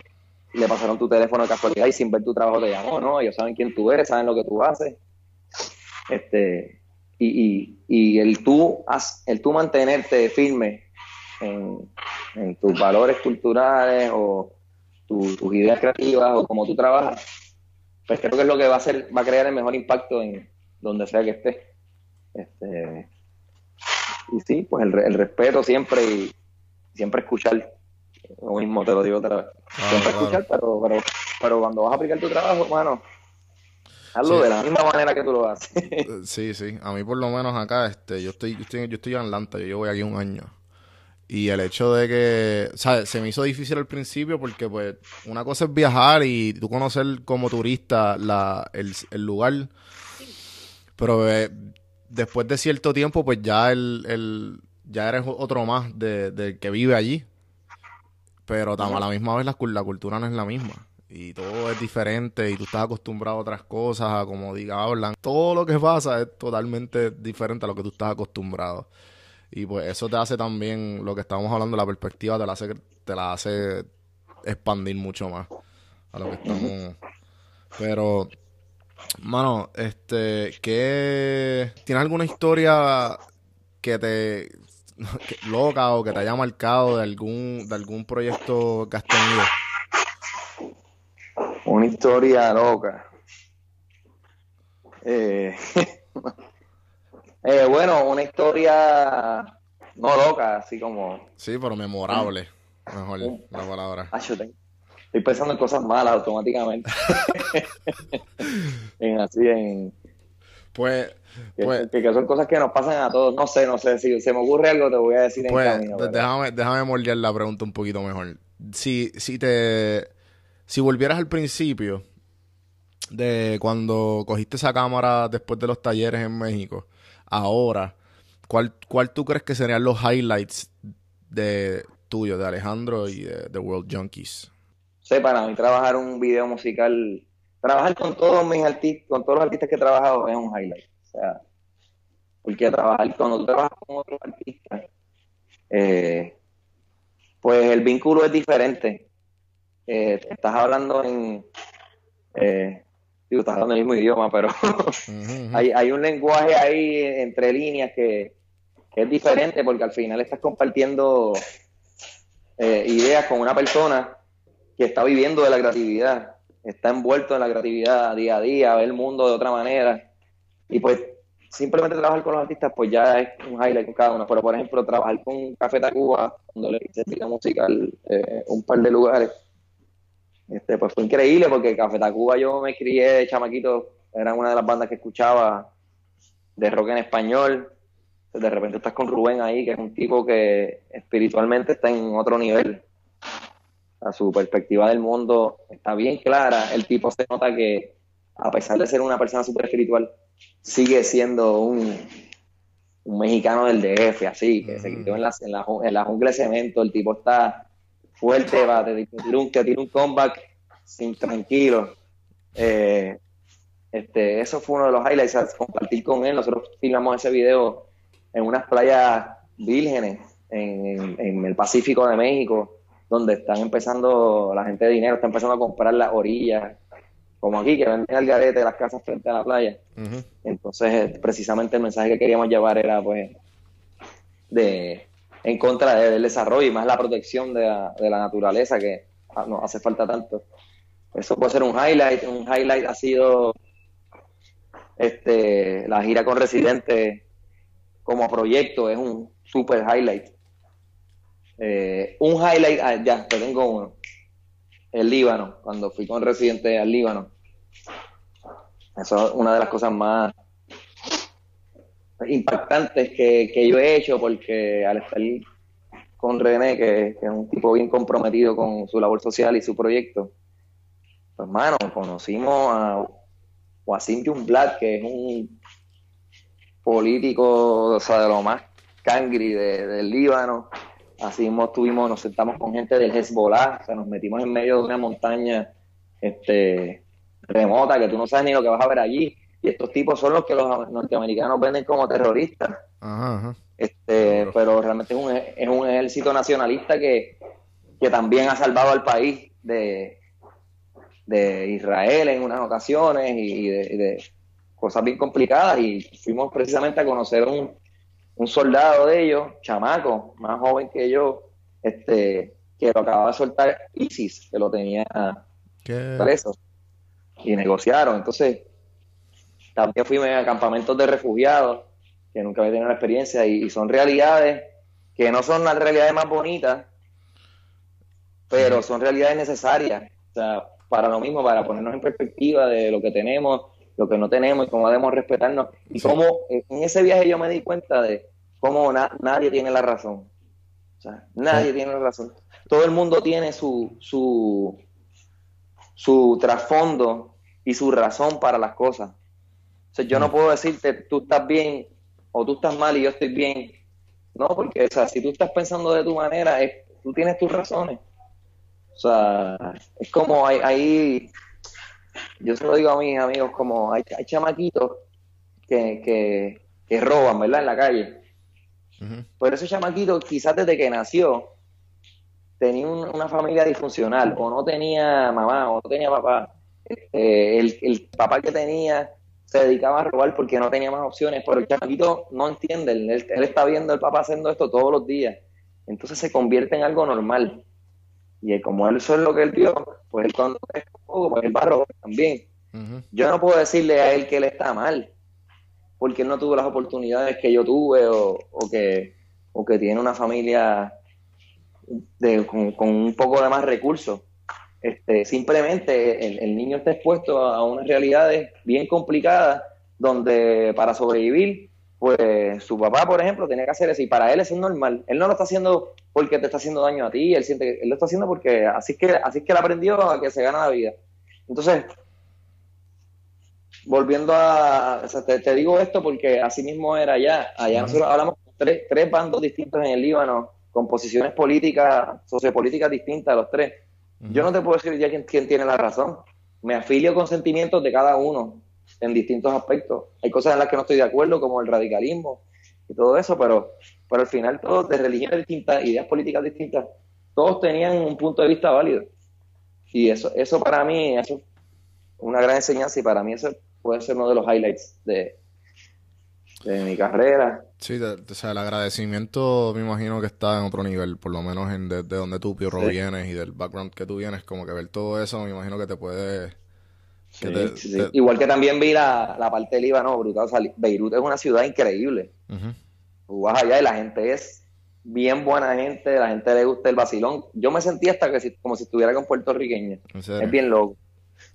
le pasaron tu teléfono de casualidad y sin ver tu trabajo te llamó, ¿no? Ellos saben quién tú eres, saben lo que tú haces. Este, y, y, y el, tú, el tú mantenerte firme en, en tus valores culturales o tu, tus ideas creativas o como tú trabajas, pues creo que es lo que va a hacer, va a crear el mejor impacto en donde sea que estés. Este, y sí, pues el, el respeto siempre y siempre escuchar lo mismo te lo digo otra vez. Ah, Siempre claro. escuchar, pero, pero, pero cuando vas a aplicar tu trabajo, mano, hazlo sí. de la misma manera que tú lo haces. sí, sí. A mí por lo menos acá, este, yo estoy, yo estoy, yo estoy en Atlanta, yo llevo aquí un año. Y el hecho de que, o sea, se me hizo difícil al principio porque, pues, una cosa es viajar y tú conocer como turista la, el, el lugar. Pero eh, después de cierto tiempo, pues ya el, el ya eres otro más de, de que vive allí. Pero a la misma vez la, la, cultura no es la misma. Y todo es diferente y tú estás acostumbrado a otras cosas, a como diga, hablan. Todo lo que pasa es totalmente diferente a lo que tú estás acostumbrado. Y pues eso te hace también, lo que estábamos hablando, la perspectiva te la hace, te la hace expandir mucho más a lo que estamos. Pero, mano, este, ¿qué. ¿Tienes alguna historia que te loca o que te haya marcado de algún de algún proyecto que has tenido? Una historia loca. Eh, eh, bueno, una historia no loca, así como. Sí, pero memorable. Mejor la palabra. Ah, estoy pensando en cosas malas automáticamente. en así, en. Pues pues, que, que, son cosas que nos pasan a todos. No sé, no sé. Si se me ocurre algo, te voy a decir pues, en camino. Pero... Déjame, déjame moldear la pregunta un poquito mejor. Si, si te. Si volvieras al principio de cuando cogiste esa cámara después de los talleres en México, ahora, ¿cuál, cuál tú crees que serían los highlights de tuyo, de Alejandro y de, World Junkies? Sé, para mí trabajar un video musical, trabajar con todos mis artistas, con todos los artistas que he trabajado es un highlight. O sea, porque trabajar cuando trabajas con otros artistas, eh, pues el vínculo es diferente. Eh, estás hablando en, eh, digo, estás hablando el mismo idioma, pero hay, hay un lenguaje ahí entre líneas que, que es diferente porque al final estás compartiendo eh, ideas con una persona que está viviendo de la creatividad, está envuelto en la creatividad día a día, ve el mundo de otra manera. Y pues simplemente trabajar con los artistas, pues ya es un highlight con cada uno. Pero por ejemplo, trabajar con Café Tacuba, cuando le hice música musical eh, un par de lugares, este, pues fue increíble porque Café Tacuba yo me crié de chamaquito, era una de las bandas que escuchaba de rock en español. De repente estás con Rubén ahí, que es un tipo que espiritualmente está en otro nivel. A su perspectiva del mundo está bien clara. El tipo se nota que, a pesar de ser una persona súper espiritual, sigue siendo un, un mexicano del DF, así, que se quitó en la, en, la, en la jungla de cemento. El tipo está fuerte, va, te, tira un, te tira un comeback sin tranquilo. Eh, este, eso fue uno de los highlights, compartir con él. Nosotros filmamos ese video en unas playas vírgenes en, en, el Pacífico de México, donde están empezando, la gente de dinero está empezando a comprar las orillas, como aquí, que venden al garete las casas frente a la playa. Entonces, precisamente el mensaje que queríamos llevar era, pues, de en contra del desarrollo y más la protección de la, de la naturaleza que nos hace falta tanto. Eso puede ser un highlight. Un highlight ha sido este la gira con Residente como proyecto, es un super highlight. Eh, un highlight, ah, ya, te tengo uno. El Líbano, cuando fui con Residente al Líbano. Eso es una de las cosas más impactantes que, que yo he hecho porque al estar con René, que, es un tipo bien comprometido con su labor social y su proyecto, pues hermano, conocimos a Wasim Jumblat, que es un político, o sea, de lo más cangri de, del Líbano. Así mismo estuvimos, nos sentamos con gente del Hezbollah, o sea, nos metimos en medio de una montaña este, remota que tú no sabes ni lo que vas a ver allí. Y estos tipos son los que los norteamericanos venden como terroristas. Este, pero realmente es un, es un ejército nacionalista que, que también ha salvado al país de, de Israel en unas ocasiones y de, cosas bien complicadas. Y fuimos precisamente a conocer un, un soldado de ellos, chamaco, más joven que yo, este, que lo acababa de soltar ISIS, que lo tenía preso. Y negociaron. Entonces, también fuimos a campamentos de refugiados, que nunca había tenido la experiencia, y, son realidades que no son las realidades más bonitas, pero son realidades necesarias. O sea, para lo mismo, para ponernos en perspectiva de lo que tenemos, lo que no tenemos y cómo debemos respetarnos. Y cómo en ese viaje yo me di cuenta de cómo nadie tiene la razón. O sea, nadie tiene la razón. Todo el mundo tiene su, su, su trasfondo y su razón para las cosas. O sea, yo no mm. puedo decirte tú estás bien o tú estás mal y yo estoy bien. No, porque o sea, si tú estás pensando de tu manera, es, tú tienes tus razones. O sea, es como hay, hay yo se lo digo a mis amigos, como hay, hay chamaquitos que, que, que, roban, ¿verdad? En la calle. Pero ese chamaquito, quizás desde que nació, tenía una familia disfuncional, o no tenía mamá, o no tenía papá. Eh, el, el, papá que tenía se dedicaba a robar porque no tenía más opciones, pero el chamaquito no entiende, él, él está viendo al papá haciendo esto todos los días. Entonces se convierte en algo normal. Y como él eso es lo que él vio, pues él cuando es poco, pues él va a también. Yo no puedo decirle a él que él está mal, porque él no tuvo las oportunidades que yo tuve o, que, o que tiene una familia de, con, un poco de más recursos. Este, simplemente el, el, niño está expuesto a unas realidades bien complicadas donde para sobrevivir pues su papá, por ejemplo, tenía que hacer eso y para él eso es normal. Él no lo está haciendo porque te está haciendo daño a ti, él siente que él lo está haciendo porque así es que así es que él aprendió a que se gana la vida. Entonces, volviendo a, o sea, te, digo esto porque así mismo era allá. Allá nosotros hablamos con tres, tres bandos distintos en el Líbano, con posiciones políticas, sociopolíticas distintas, los tres. Yo no te puedo decir ya quién, tiene la razón. Me afilio con sentimientos de cada uno en distintos aspectos. Hay cosas en las que no estoy de acuerdo, como el radicalismo y todo eso, pero, pero al final todos de religiones distintas, ideas políticas distintas, todos tenían un punto de vista válido. Y eso, eso para mí, es una gran enseñanza y para mí eso puede ser uno de los highlights de, de mi carrera. Sí, de- o sea, el agradecimiento me imagino que está en otro nivel, por lo menos en de, de donde tú, Piorro, Sí. vienes y del background que tú vienes, como que ver todo eso, me imagino que te puede... que Sí, te- sí, sí. te- Igual que también vi la, la parte del Líbano, brutal. O sea, Beirut es una ciudad increíble. Ujú. Tú vas allá y la gente es bien buena gente, la gente le gusta el vacilón. Yo me sentí hasta que si- como si estuviera con puertorriqueño. Es bien loco.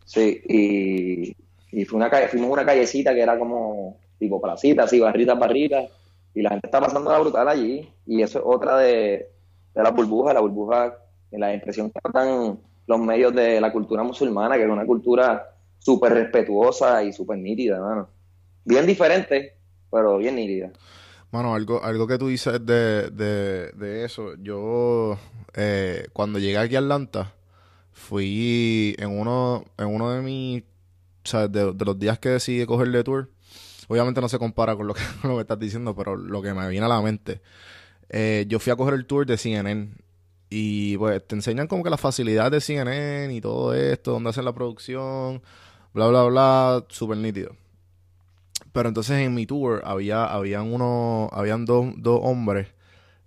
Sí, y, y fue una calle, fuimos a una callecita que era como tipo placita, así, barritas, barritas, y la gente está pasando la brutal allí. Y eso es otra de, de la burbuja, la burbuja, en la impresión que dan los medios de la cultura musulmana, que es una cultura súper respetuosa y súper nítida, mano. Bien diferente, pero bien nítida. Mano, algo, algo que tú dices de, de, de eso, yo eh, cuando llegué aquí a Atlanta, fui en uno, en uno de mis, o sea, de, de los días que decidí cogerle tour, obviamente no se compara con lo que, con estás diciendo, pero lo que me viene a la mente, eh, yo fui a coger el tour de CNN y pues te enseñan como que las facilidades de CNN y todo esto, donde hacen la producción, bla, bla, bla, súper nítido. Pero entonces en mi tour había, habían uno, habían dos, dos hombres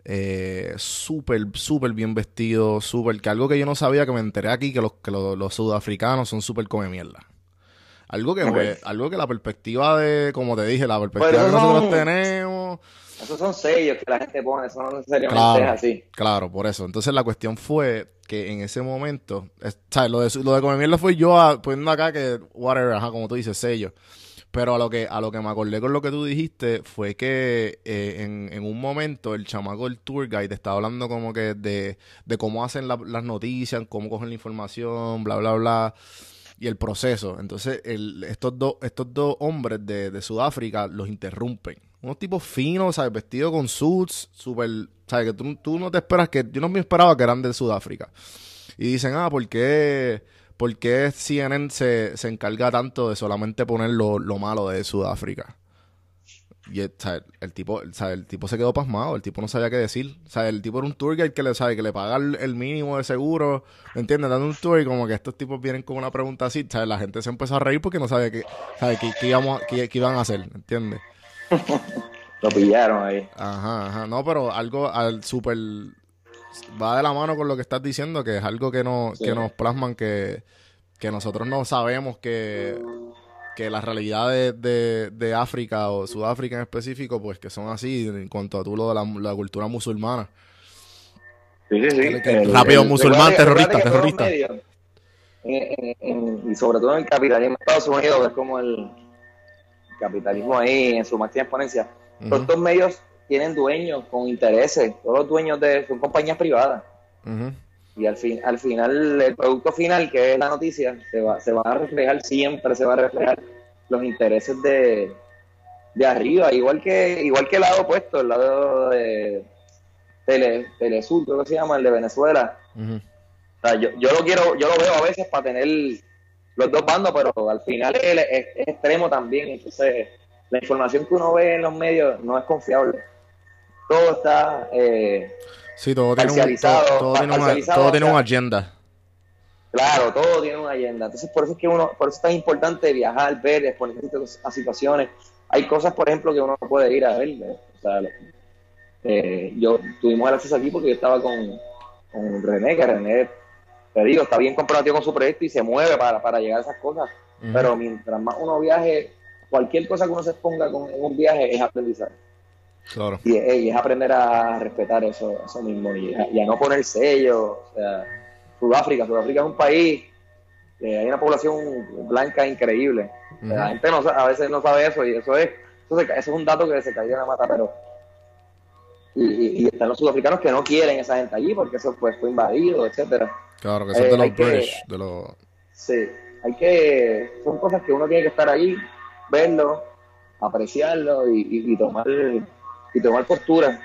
eh, súper, súper bien vestidos, súper, que algo que yo no sabía que me enteré aquí, que los, que los, los sudafricanos son súper come mierda. Algo que, algo que la perspectiva de, como te dije, la perspectiva que nosotros son- tenemos, Esos son sellos que la gente pone, eso no necesariamente Claro. es así. Claro, por eso. Entonces la cuestión fue que en ese momento, es- ¿sabes? Lo de, lo de comer mierda fue yo a- poniendo acá que, whatever, ajá, como tú dices, sello. Pero a lo que, a lo que me acordé con lo que tú dijiste fue que eh, en, en un momento el chamaco del tour guide estaba hablando como que de, de cómo hacen la- las noticias, cómo cogen la información, bla, bla, bla, y el proceso. Entonces estos, dos estos dos hombres de, Sudáfrica los interrumpen. Unos tipos finos, ¿sabes? Vestidos con suits, súper, ¿sabes? Que tú, tú no te esperas que, yo no me esperaba que eran de Sudáfrica. Y dicen, ah, ¿por qué, por CNN se, se encarga tanto de solamente poner lo malo de Sudáfrica? Y el, tipo, el tipo se quedó pasmado, el tipo no sabía qué decir. O sea, el tipo era un tour guide que le sabe que le paga el, el mínimo de seguro, ¿me entiendes? Dando un tour y como que estos tipos vienen con una pregunta así, ¿sabes? La gente se empezó a reír porque no sabía qué, ¿sabes? qué, qué íbamos qué- qué iban a hacer, ¿entiendes? Lo pillaron ahí. Ajá, ajá. No, pero algo al súper va de la mano con lo que estás diciendo, que es algo que, no, Sí. que nos plasman que, que nosotros no sabemos que, que la realidad de, de, de África o Sudáfrica en específico, pues que son así en cuanto a tú lo de la, la cultura musulmana. Sí, sí, sí. Que rápido, musulmán, recuerda que- terrorista, terrorista. medios, en- en- en- y sobre todo en el capitalismo de Estados Unidos, que es como el capitalismo ahí en su máxima exponencia. Ujú, Todos estos medios tienen dueños con intereses, todos los dueños de son compañías privadas. ujú. Y al fin, al final, el producto final, que es la noticia, se va, se va a reflejar siempre, se va a reflejar los intereses de, de arriba, igual que, igual que el lado opuesto, el lado de Tele, Telesur, creo que se llama, el de Venezuela. O sea, yo, yo lo quiero, yo lo veo a veces para tener los dos bandos, pero al final es, es- es extremo también. Entonces, la información que uno ve en los medios no es confiable. Todo está eh, Sí, todo tiene, un, todo, tiene, una, o sea, agenda. Claro, todo tiene una agenda. Entonces, por eso es que uno, por eso es tan importante viajar, ver, exponerse a situaciones. Hay cosas, por ejemplo, que uno no puede ir a ver. O sea, eh, yo tuvimos el acceso aquí porque yo estaba con, con René, que René, te digo, está bien comprometido con su proyecto y se mueve para, para llegar a esas cosas. Pero mientras más uno viaje, cualquier cosa que uno se exponga con, en un viaje es aprendizaje. Claro. Y, es- y es aprender a respetar eso, eso mismo y a, y a no poner sellos. O sea, Sudáfrica, Sudáfrica es un país que hay una población blanca increíble. La gente no, a veces no sabe eso y eso es, eso, se eso es un dato que se cae de la mata, pero y, y- están los sudafricanos que no quieren esa gente allí porque eso pues fue invadido, etcétera. Claro, que son Eh, de los que- British, de los... Sí, hay que, son cosas que uno tiene que estar ahí, verlo, apreciarlo y, y- y tomar y tomar postura.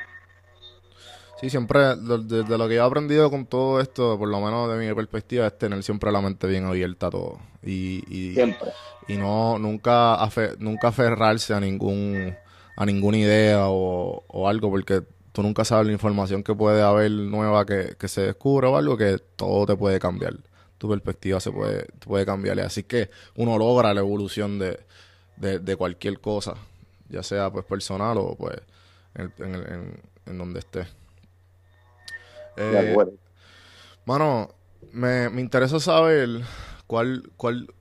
Sí, siempre, lo- de, de lo que yo he aprendido con todo esto, por lo menos de mi perspectiva, es tener siempre la mente bien abierta a todo. Y, y, Siempre. y no, nunca, afe- nunca aferrarse a ningún, a ninguna idea o, o algo, porque tú nunca sabes la información que puede haber nueva que, que se descubra o algo que todo te puede cambiar. tu perspectiva se puede, puede cambiar. Así que uno logra la evolución de, de, de cualquier cosa, ya sea pues personal o pues en, en, en, en donde esté. De Eh, acuerdo. Mano, me, me interesa saber cuál, cuál,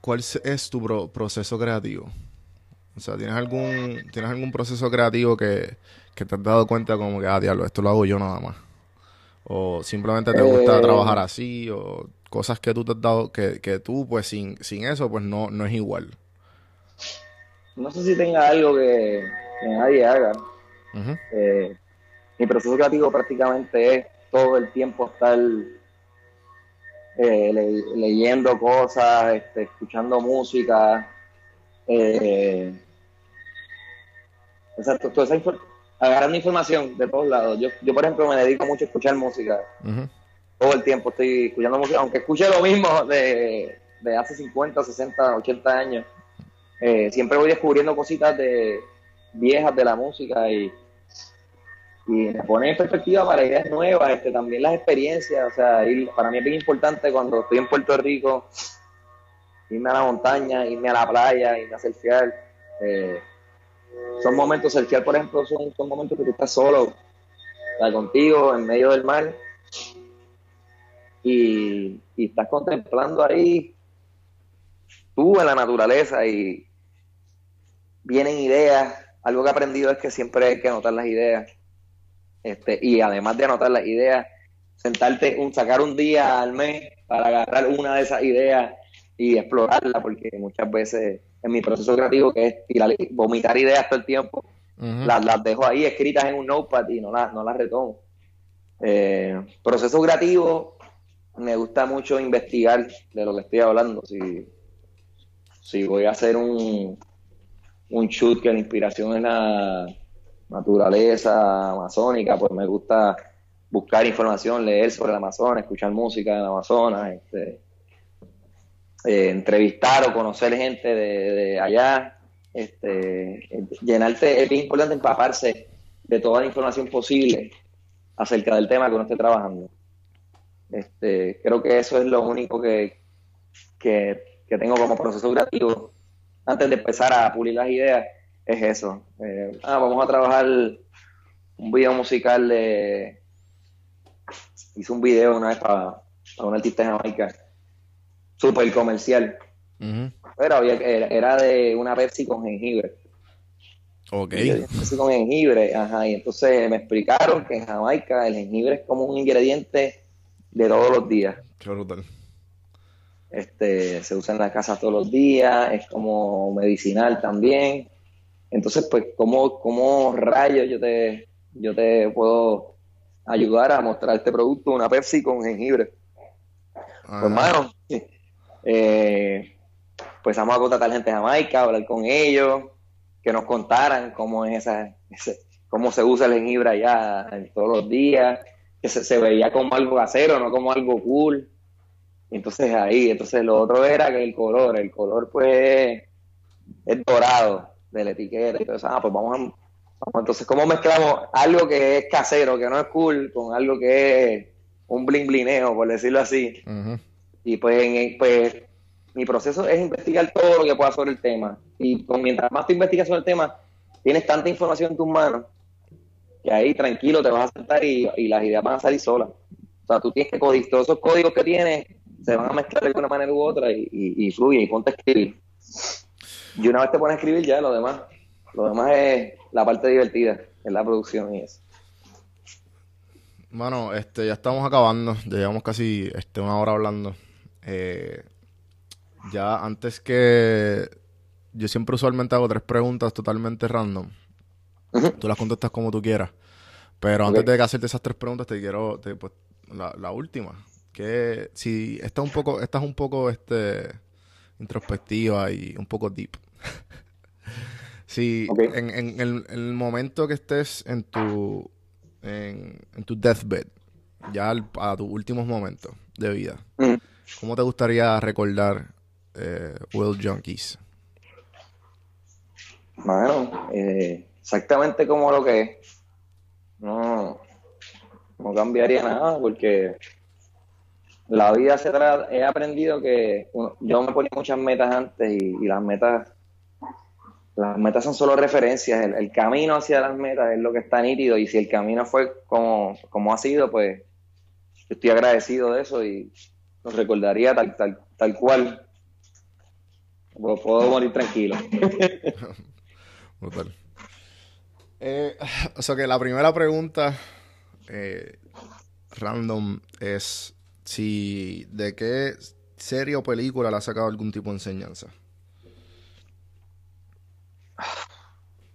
cuál es tu pro- proceso creativo. O sea, ¿tienes algún, ¿tienes algún proceso creativo que, que te has dado cuenta como que, ah, diablo, esto lo hago yo nada más? O simplemente te gusta Eh. trabajar así, o cosas que tú te has dado, que, que tú, pues sin, sin eso, pues no, no es igual. No sé si tenga algo que, que nadie haga. Eh, mi proceso creativo prácticamente es todo el tiempo estar eh, le- leyendo cosas, este, escuchando música. eh, exacto, toda esa infor- agarrando información de todos lados. Yo, yo, por ejemplo, me dedico mucho a escuchar música. Todo el tiempo estoy escuchando música, aunque escuche lo mismo de, de hace 50, 60, 80 años. eh, siempre voy descubriendo cositas de viejas de la música y, y me pone en perspectiva para ideas nuevas, este, también las experiencias, o sea, ir- para mí es bien importante cuando estoy en Puerto Rico, irme a la montaña, irme a la playa, irme a surfear. eh, son momentos, surfear por ejemplo, son, son momentos que tú estás solo, contigo, en medio del mar, y, y estás contemplando ahí tú en la naturaleza y vienen ideas. Algo que he aprendido es que siempre hay que anotar las ideas. Este, y además de anotar las ideas, sentarte, un, sacar un día al mes para agarrar una de esas ideas y explorarla, porque muchas veces en mi proceso creativo, que es tirar, vomitar ideas todo el tiempo, las, las dejo ahí escritas en un notepad y no las, no las retomo. Eh, proceso creativo, me gusta mucho investigar de lo que estoy hablando. Si, si voy a hacer un, un shoot que la inspiración es la naturaleza amazónica, pues me gusta buscar información, leer sobre el Amazonas, escuchar música del Amazonas, este, eh, entrevistar o conocer gente de, de allá, este, eh, llenarte, es bien importante empaparse de toda la información posible acerca del tema que uno esté trabajando. Este, creo que eso es lo único que, que, que tengo como proceso creativo antes de empezar a pulir las ideas, es eso. Eh, ah, vamos a trabajar un video musical de... Hice un video una vez para, para un artista de Jamaica, súper comercial, Ujú. pero había, era, era de una Pepsi con jengibre. Ok. Pepsi con jengibre, ajá, y entonces me explicaron que en Jamaica el jengibre es como un ingrediente de todos los días. Qué brutal. Este, se usa en las casas todos los días, es como medicinal también. Entonces, pues, ¿cómo, cómo rayos yo te, yo te puedo ayudar a mostrar este producto, una Pepsi con jengibre? Pues, hermano, eh, pues vamos a contratar gente de Jamaica, hablar con ellos, que nos contaran cómo es esa, ese- cómo se usa el jengibre allá en todos los días, que se, se veía como algo casero, no como algo cool. Entonces ahí, entonces lo otro era que el color, el color pues es dorado de la etiqueta. Entonces, ah, pues vamos a, vamos, entonces, ¿cómo mezclamos algo que es casero, que no es cool, con algo que es un bling blineo, por decirlo así? Y pues, en- pues mi proceso es investigar todo lo que pueda sobre el tema. Y con, mientras más tú investigas sobre el tema, tienes tanta información en tus manos que ahí tranquilo te vas a sentar y, y las ideas van a salir solas. O sea, tú tienes que codificar todos esos códigos que tienes, se van a mezclar de alguna manera u otra y, y, y fluye y ponte a escribir. Y una vez te pones a escribir ya, lo demás, lo demás es la parte divertida, es la producción y eso. Mano, este, ya estamos acabando. Ya llevamos casi este, una hora hablando. Eh, ya antes que... Yo siempre usualmente hago tres preguntas totalmente random. Ujú. Tú las contestas como tú quieras. Pero antes de que hacerte esas tres preguntas, te quiero... te- pues, la, la última. Que si esta es un poco... Esta es un poco este, introspectiva y un poco deep. Si en, en el, en el momento que estés en tu en, tu deathbed, ya al- a tus últimos momentos de vida, Ujú. ¿cómo te gustaría recordar eh, Will Junkies? Bueno, eh, exactamente como lo que es. No, no cambiaría nada porque la vida se trata, he aprendido que yo me ponía muchas metas antes y, y las metas las metas son solo referencias, el, camino hacia las metas es lo que está nítido y si el camino fue como, como ha sido, pues estoy agradecido de eso y lo recordaría tal, tal, tal cual. Puedo, puedo morir tranquilo. Brutal. Eh, o sea que la primera pregunta eh, random es si de qué serie o película le ha sacado algún tipo de enseñanza.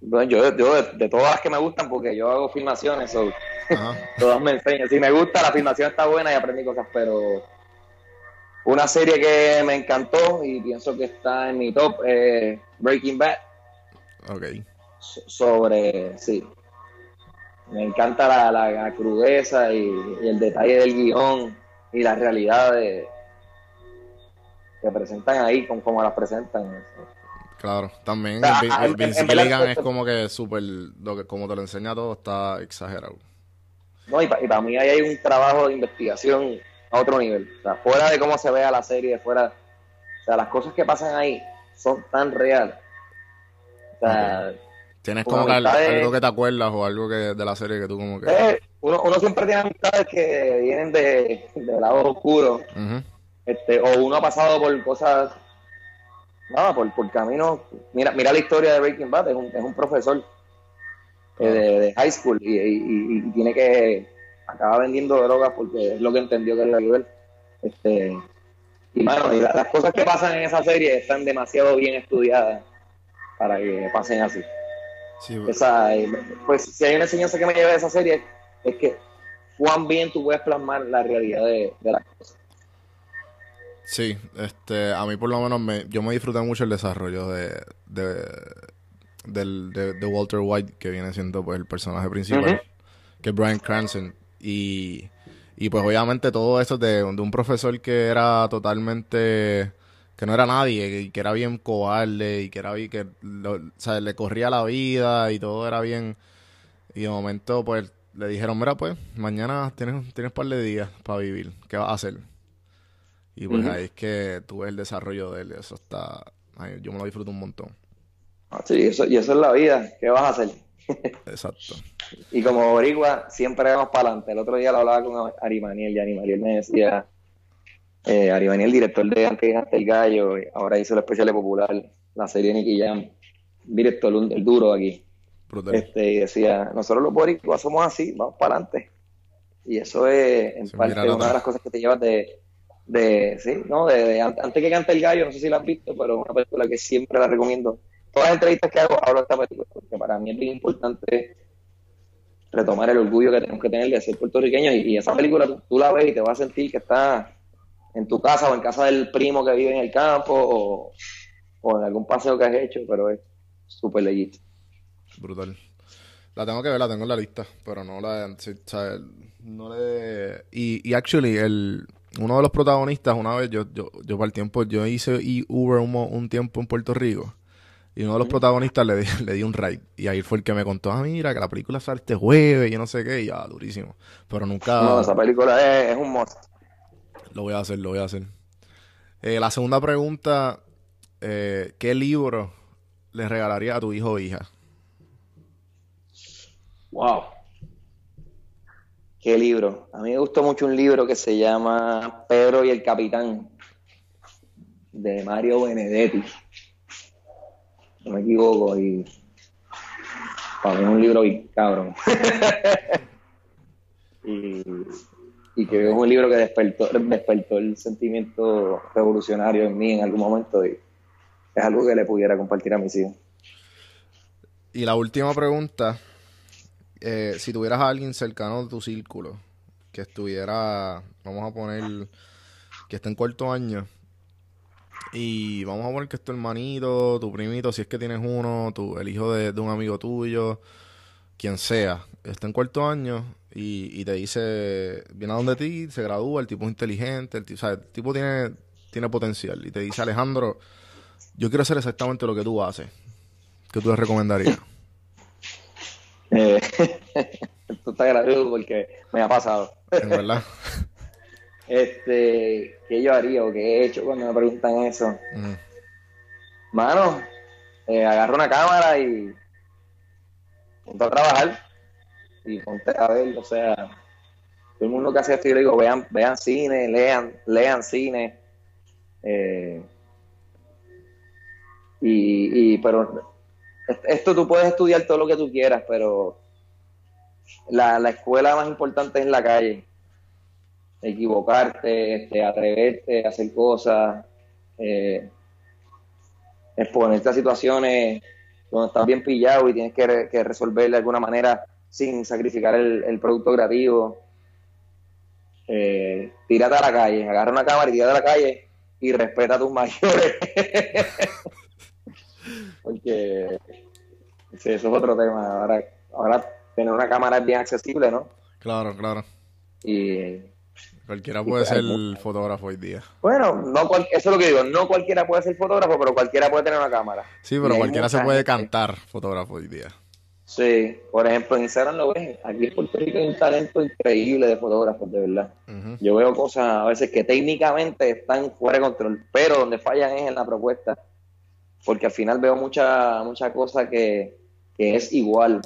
Bueno, yo, yo de, de todas las que me gustan, porque yo hago filmaciones, so, todas me enseñan. Si me gusta, la filmación está buena y aprendí cosas, pero una serie que me encantó y pienso que está en mi top, eh, Breaking Bad, Ok. so- sobre, sí. Me encanta la, la- la crudeza y, y el detalle del guion y la realidad de, que presentan ahí, con cómo las presentan. Claro. También el, en- el Vince en Gilligan es esto- como que súper, lo que como te lo enseña todo está exagerado. No, y para mí ahí hay un trabajo de investigación a otro nivel. O sea, fuera de cómo se vea la serie, fuera. O sea, las cosas que pasan ahí son tan reales. O sea, Tienes Como que algo que te acuerdas o algo que de la serie que tú como que... eh, uno, uno siempre tiene amistades que vienen de, de lados oscuros. Ujú. Este, o uno ha pasado por cosas. Nada, por, por caminos. Mira, mira la historia de Breaking Bad, es un, es un profesor eh, de, de high school y, y- tiene que. acaba vendiendo drogas porque es lo que entendió que era nivel. Este, y bueno, y la- las cosas que pasan en esa serie están demasiado bien estudiadas para que pasen así. Sí, Esa, eh, pues si hay una enseñanza que me lleva de esa serie es que cuán bien tú puedes plasmar la realidad de, de las cosas. Sí, este, a mí por lo menos me, yo me disfruté mucho el desarrollo de, de, del- de, de Walter White, que viene siendo pues el personaje principal, que es Brian Cranston. Y, y pues obviamente todo eso de, de un profesor que era totalmente, que no era nadie, y que era bien cobarde, y que era bien, que lo- o sea, le corría la vida y todo era bien. Y de momento pues le dijeron, mira pues, mañana tienes, tienes un par de días para vivir, ¿qué vas a hacer? Y pues ahí es que tú ves el desarrollo de él. Eso está. ay, yo me lo disfruto un montón. Ah, Sí, eso, y eso es la vida. ¿Qué vas a hacer? Exacto. Y como boricua, siempre vamos para adelante. El otro día lo hablaba con Ari Maniel y Ari Maniel me decía, eh, Ari Maniel, director de Antes el Gallo, ahora hizo el especial de popular, la serie Nicky Jam, director, el duro aquí. Brutal. Este, y decía, nosotros los boricuas somos así, vamos para adelante. Y eso es, en parte, una de las cosas que te llevas de, de sí, ¿no? De, de an- antes que cante el gallo, no sé si la has visto, pero una película que siempre la recomiendo. Todas las entrevistas que hago hablo de esta película, porque para mí es bien importante retomar el orgullo que tenemos que tener de ser puertorriqueños. Y, esa película tú, la ves y te vas a sentir que estás en tu casa o en casa del primo que vive en el campo o, en algún paseo que has hecho, pero es súper legítimo. Brutal. La tengo que ver, la tengo en la lista, pero no la no le y, y actually el uno de los protagonistas una vez yo yo yo para el tiempo yo hice y Uber un, tiempo en Puerto Rico y uno de los protagonistas le di, le di un ride y ahí fue el que me contó, ah, mira, que la película sale este jueves y yo no sé qué, y ya, durísimo. Pero nunca No, esa película es, es un must. lo voy a hacer, lo voy a hacer. Eh, la segunda pregunta, eh, ¿qué libro le regalaría a tu hijo o hija? Wow. ¿Qué libro? A mí me gustó mucho un libro que se llama Pedro y el Capitán, de Mario Benedetti. No me equivoco, y para mí es un libro bien cabrón. y, y que es un libro que despertó, despertó el sentimiento revolucionario en mí en algún momento y es algo que le pudiera compartir a mis hijos. Y la última pregunta, eh, si tuvieras a alguien cercano de tu círculo que estuviera, vamos a poner, que esté en cuarto año, y vamos a poner que es tu hermanito, tu primito, si es que tienes uno, tu, el hijo de, un amigo tuyo, quien sea, está en cuarto año y, te dice, viene a donde ti, se gradúa, el tipo es inteligente, el, el tipo tiene, tiene potencial, y te dice, Alejandro, yo quiero hacer exactamente lo que tú haces. ¿Qué tú le recomendarías? Eh, esto está gracioso porque me ha pasado. Verdad. Este, ¿qué yo haría o qué he hecho cuando me preguntan eso? Ujú. Mano, eh, agarro una cámara y ponte a trabajar y ponte a ver, o sea, todo el mundo que hace esto, yo le digo, vean, vean cine, lean, lean cine, eh, y, y, pero esto tú puedes estudiar todo lo que tú quieras, pero la, la escuela más importante es en la calle. Equivocarte, este, atreverte a hacer cosas, eh, exponerte a situaciones donde estás bien pillado y tienes que, re- resolver de alguna manera sin sacrificar el, el producto creativo. Eh, tírate a la calle, agarra una cámara y tírate a la calle y respeta a tus mayores. Porque sí, eso es otro tema. Ahora, ahora tener una cámara es bien accesible, ¿no? Claro, claro. Y Cualquiera puede pues ser fotógrafo hoy día. bueno, no cual- eso es lo que digo, no cualquiera puede ser fotógrafo, pero cualquiera puede tener una cámara. Sí, pero cualquiera se puede gente. cantar fotógrafo hoy día. Sí, por ejemplo, en Instagram lo ves. Aquí en Puerto Rico hay un talento increíble de fotógrafos, de verdad. Yo veo cosas a veces que técnicamente están fuera de control, pero donde fallan es en la propuesta. Porque al final veo mucha, mucha cosa que, que es igual.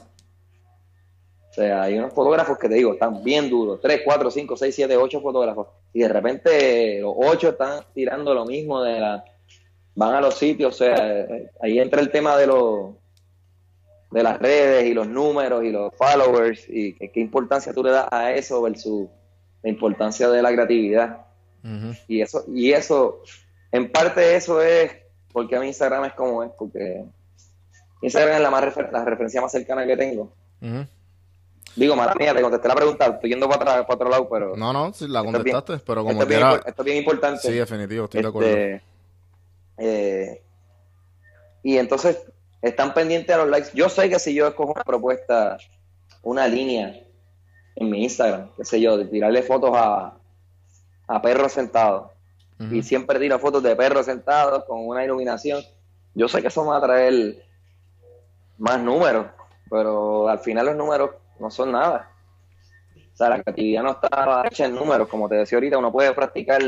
O sea, hay unos fotógrafos que te digo, están bien duros. 3, 4, 5, 6, 7, 8 fotógrafos. Y de repente los 8 están tirando lo mismo de la... Van a los sitios, o sea, ahí entra el tema de los de las redes y los números y los followers y qué, qué importancia tú le das a eso versus la importancia de la creatividad. Y eso, y eso, en parte eso es porque mi Instagram es como es, porque Instagram es la más refer- la referencia más cercana que tengo. Digo, mala mía, te contesté la pregunta, estoy yendo para, atrás- para otro lado, pero No, no, sí, la Esto es bien- contestaste, pero esto, como es bien, quiera. impor- esto es bien importante. Sí, definitivo, estoy de acuerdo. Este, eh, y entonces están pendientes a los likes. Yo sé que si yo escojo una propuesta, una línea en mi Instagram, qué sé yo, de tirarle fotos a, a perros sentados, Y siempre tiro fotos de perros sentados con una iluminación, yo sé que eso me va a traer más números, pero al final los números no son nada. O sea, la creatividad no está hecha en números, como te decía ahorita, uno puede practicar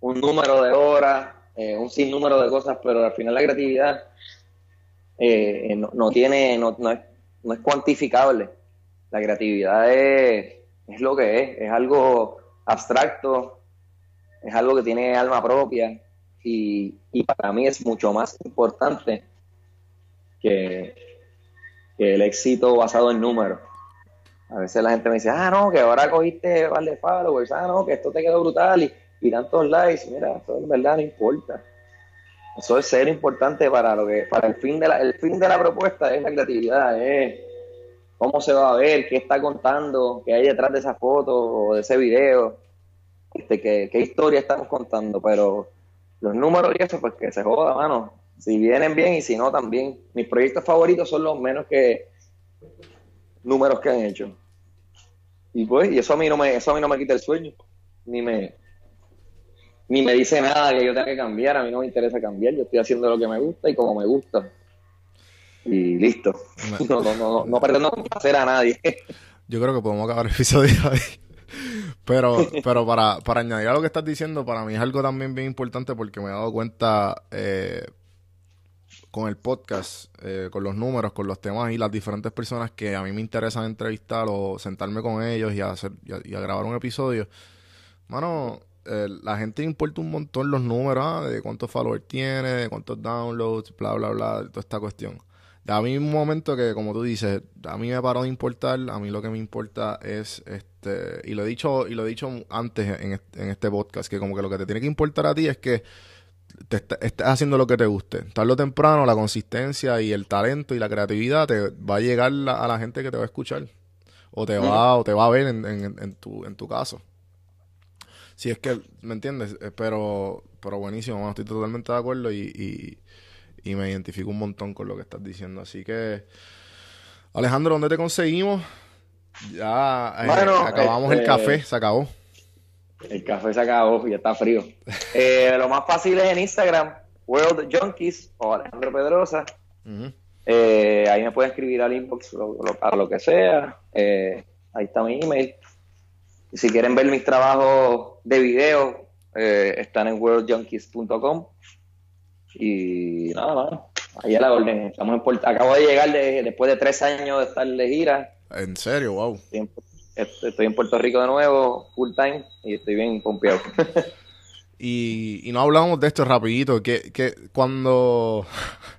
un número de horas, eh, un sinnúmero de cosas, pero al final la creatividad eh, no, no tiene, no, no es, no es cuantificable. La creatividad es, es lo que es, es algo abstracto, es algo que tiene alma propia y, y para mí es mucho más importante que, que el éxito basado en números. A veces la gente me dice, ah, no, que ahora cogiste par de followers, ah, no, que esto te quedó brutal y, y tantos likes. Mira, eso en verdad no importa. Eso es ser importante para lo que, para el fin de la, el fin de la propuesta es la creatividad, es cómo se va a ver, qué está contando, qué hay detrás de esa foto o de ese video, este, qué, qué historia estamos contando, pero los números y eso, pues que se joda, mano. Si vienen bien y si no, también. Mis proyectos favoritos son los menos que números que han hecho. Y pues, y eso a mí no me, eso a mí no me quita el sueño, ni me, ni me dice nada que yo tenga que cambiar, a mí no me interesa cambiar, yo estoy haciendo lo que me gusta y como me gusta. Y listo. Me- No, no, no, no pretendo complacer a nadie. Yo creo que podemos acabar el episodio ahí. Pero, pero para, para añadir a lo que estás diciendo, para mí es algo también bien importante porque me he dado cuenta eh, con el podcast, eh, con los números, con los temas y las diferentes personas que a mí me interesan entrevistar o sentarme con ellos y hacer, y a, grabar un episodio. Mano, eh, la gente le importa un montón los números, ah, de cuántos followers tiene, de cuántos downloads, bla, bla, bla, toda esta cuestión. A mí un momento que, como tú dices, a mí me paró de importar, a mí lo que me importa es, este, y lo he dicho, y lo he dicho antes en este, en este podcast, que como que lo que te tiene que importar a ti es que te est- estés haciendo lo que te guste. Tarde temprano, la consistencia y el talento y la creatividad te va a llegar a la gente que te va a escuchar. O te va, o te va a ver en, en- en tu, en tu caso. Si es que, ¿me entiendes? Eh, Pero, pero buenísimo, estoy totalmente de acuerdo y, y me identifico un montón con lo que estás diciendo. Así que, Alejandro, ¿dónde te conseguimos? Ya eh, Bueno, acabamos el este- café, se acabó. El café se acabó, ya está frío. Eh, lo más fácil es en Instagram, World Junkies o Alejandro Pedrosa. Eh, ahí me pueden escribir al inbox lo, lo- para lo que sea. Ahí está mi email. Si quieren ver mis trabajos de video, están en worldjunkies.com. Y nada más, ahí a la orden. Estamos en Puerto- acabo de llegar de- después de tres años de estar de gira. En serio, wow. Estoy en, estoy en Puerto Rico de nuevo, full time, y estoy bien pompeado. Y, y no hablamos de esto rapidito, que, que cuando,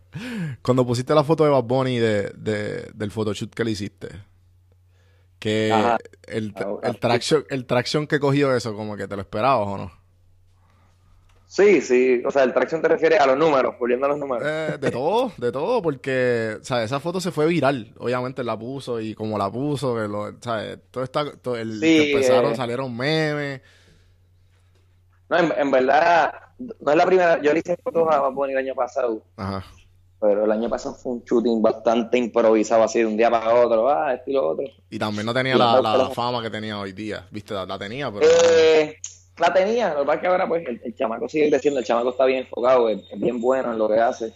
cuando pusiste la foto de Bad Bunny de, de- del photoshoot que le hiciste, que Ajá. el, el, traction, el traction que cogió eso, como que te lo esperabas o no. Sí, sí, o sea, el traction te refiere a los números, volviendo a los números. Eh, de todo, de todo, porque, ¿sabes? Esa foto se fue viral, obviamente la puso y como la puso, que lo, ¿sabes? Todo está, todo el, Sí, empezaron, eh. salieron memes. No, en, en verdad, no es la primera, yo le hice fotos a Bad el año pasado, Ajá. pero el año pasado fue un shooting bastante improvisado, así de un día para otro, ah, esto y lo otro. Y también no tenía la, fama que tenía hoy día, ¿viste? La, la tenía, pero... Eh, la tenía, lo que pasa es que ahora pues el, el chamaco sigue creciendo, el chamaco está bien enfocado, es, es bien bueno en lo que hace.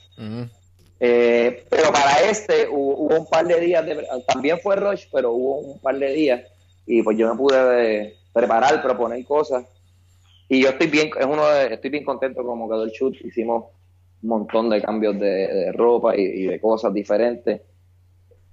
Eh, pero para este hubo, hubo un par de días, de, también fue Rush, pero hubo un par de días y pues yo me pude eh, preparar, proponer cosas y yo estoy bien, es uno de- estoy bien contento como quedó el shoot, hicimos un montón de cambios de, de ropa y, y de cosas diferentes.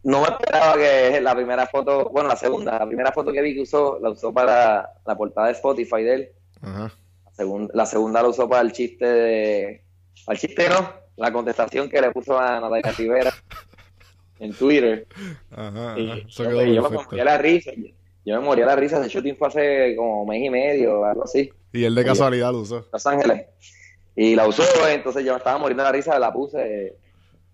No me esperaba que la primera foto, bueno, la segunda, la primera foto que vi que usó, la usó para la portada de Spotify de él. Ajá. La segunda, la segunda la usó para el chiste de. Para el chiste no, la contestación que le puso a Natalia Rivera en Twitter. Ajá, Y ajá. Yo, quedó yo me moría la risa. Yo me moría la risa. Ese shooting fue hace como mes y medio o algo así, Y él de casualidad lo usó. Los Ángeles. Y la usó, entonces yo me estaba muriendo de la risa, la puse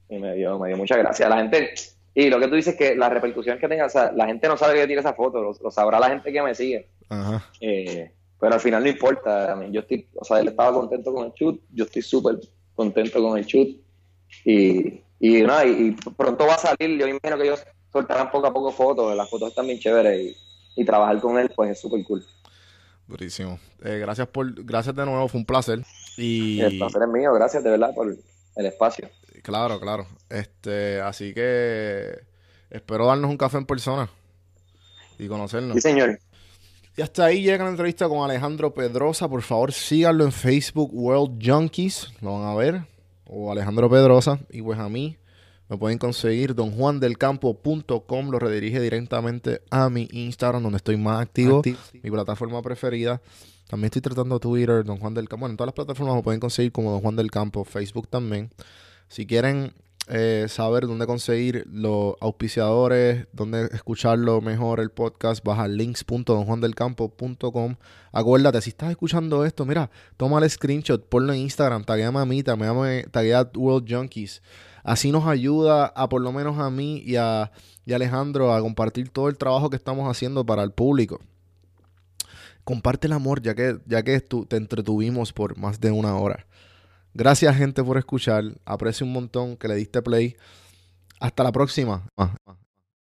y me dio, me dio mucha gracia. La gente. Y lo que tú dices que la repercusión que tenga, o sea, la gente no sabe que yo tiré esa foto, lo, lo sabrá la gente que me sigue. Ajá. Eh, pero al final no importa. a mí, Yo estoy, o sea, él estaba contento con el shoot, yo estoy súper contento con el shoot. Y, y, nada, y, y pronto va a salir, yo imagino que ellos soltarán poco a poco fotos, las fotos están bien chéveres y, y trabajar con él pues es súper cool. Durísimo. Eh, gracias por, gracias de nuevo, fue un placer. Y El placer es mío, gracias de verdad por el espacio. claro, claro. Este, así que espero darnos un café en persona y conocernos. Sí, señor. Y hasta ahí llega la entrevista con Alejandro Pedrosa. Por favor, síganlo en Facebook World Junkies. Lo van a ver. O Alejandro Pedrosa. Y pues a mí me pueden conseguir donjuandelcampo.com. Lo redirige directamente a mi Instagram, donde estoy más activo. Mi plataforma preferida. También estoy tratando Twitter, Don Juan del Campo. Bueno, en todas las plataformas me pueden conseguir como Don Juan del Campo. Facebook también. Si quieren eh, saber dónde conseguir los auspiciadores, dónde escucharlo mejor el podcast, baja links.donjuandelcampo.com. Acuérdate, si estás escuchando esto, mira, toma el screenshot, ponlo en Instagram, taguéame a mí, taguéame, taguea a World Junkies. Así nos ayuda a por lo menos a mí y a, y Alejandro a compartir todo el trabajo que estamos haciendo para el público. Comparte el amor, ya que, ya que te entretuvimos por más de una hora. Gracias, gente, por escuchar. Aprecio un montón que le diste play. Hasta la próxima.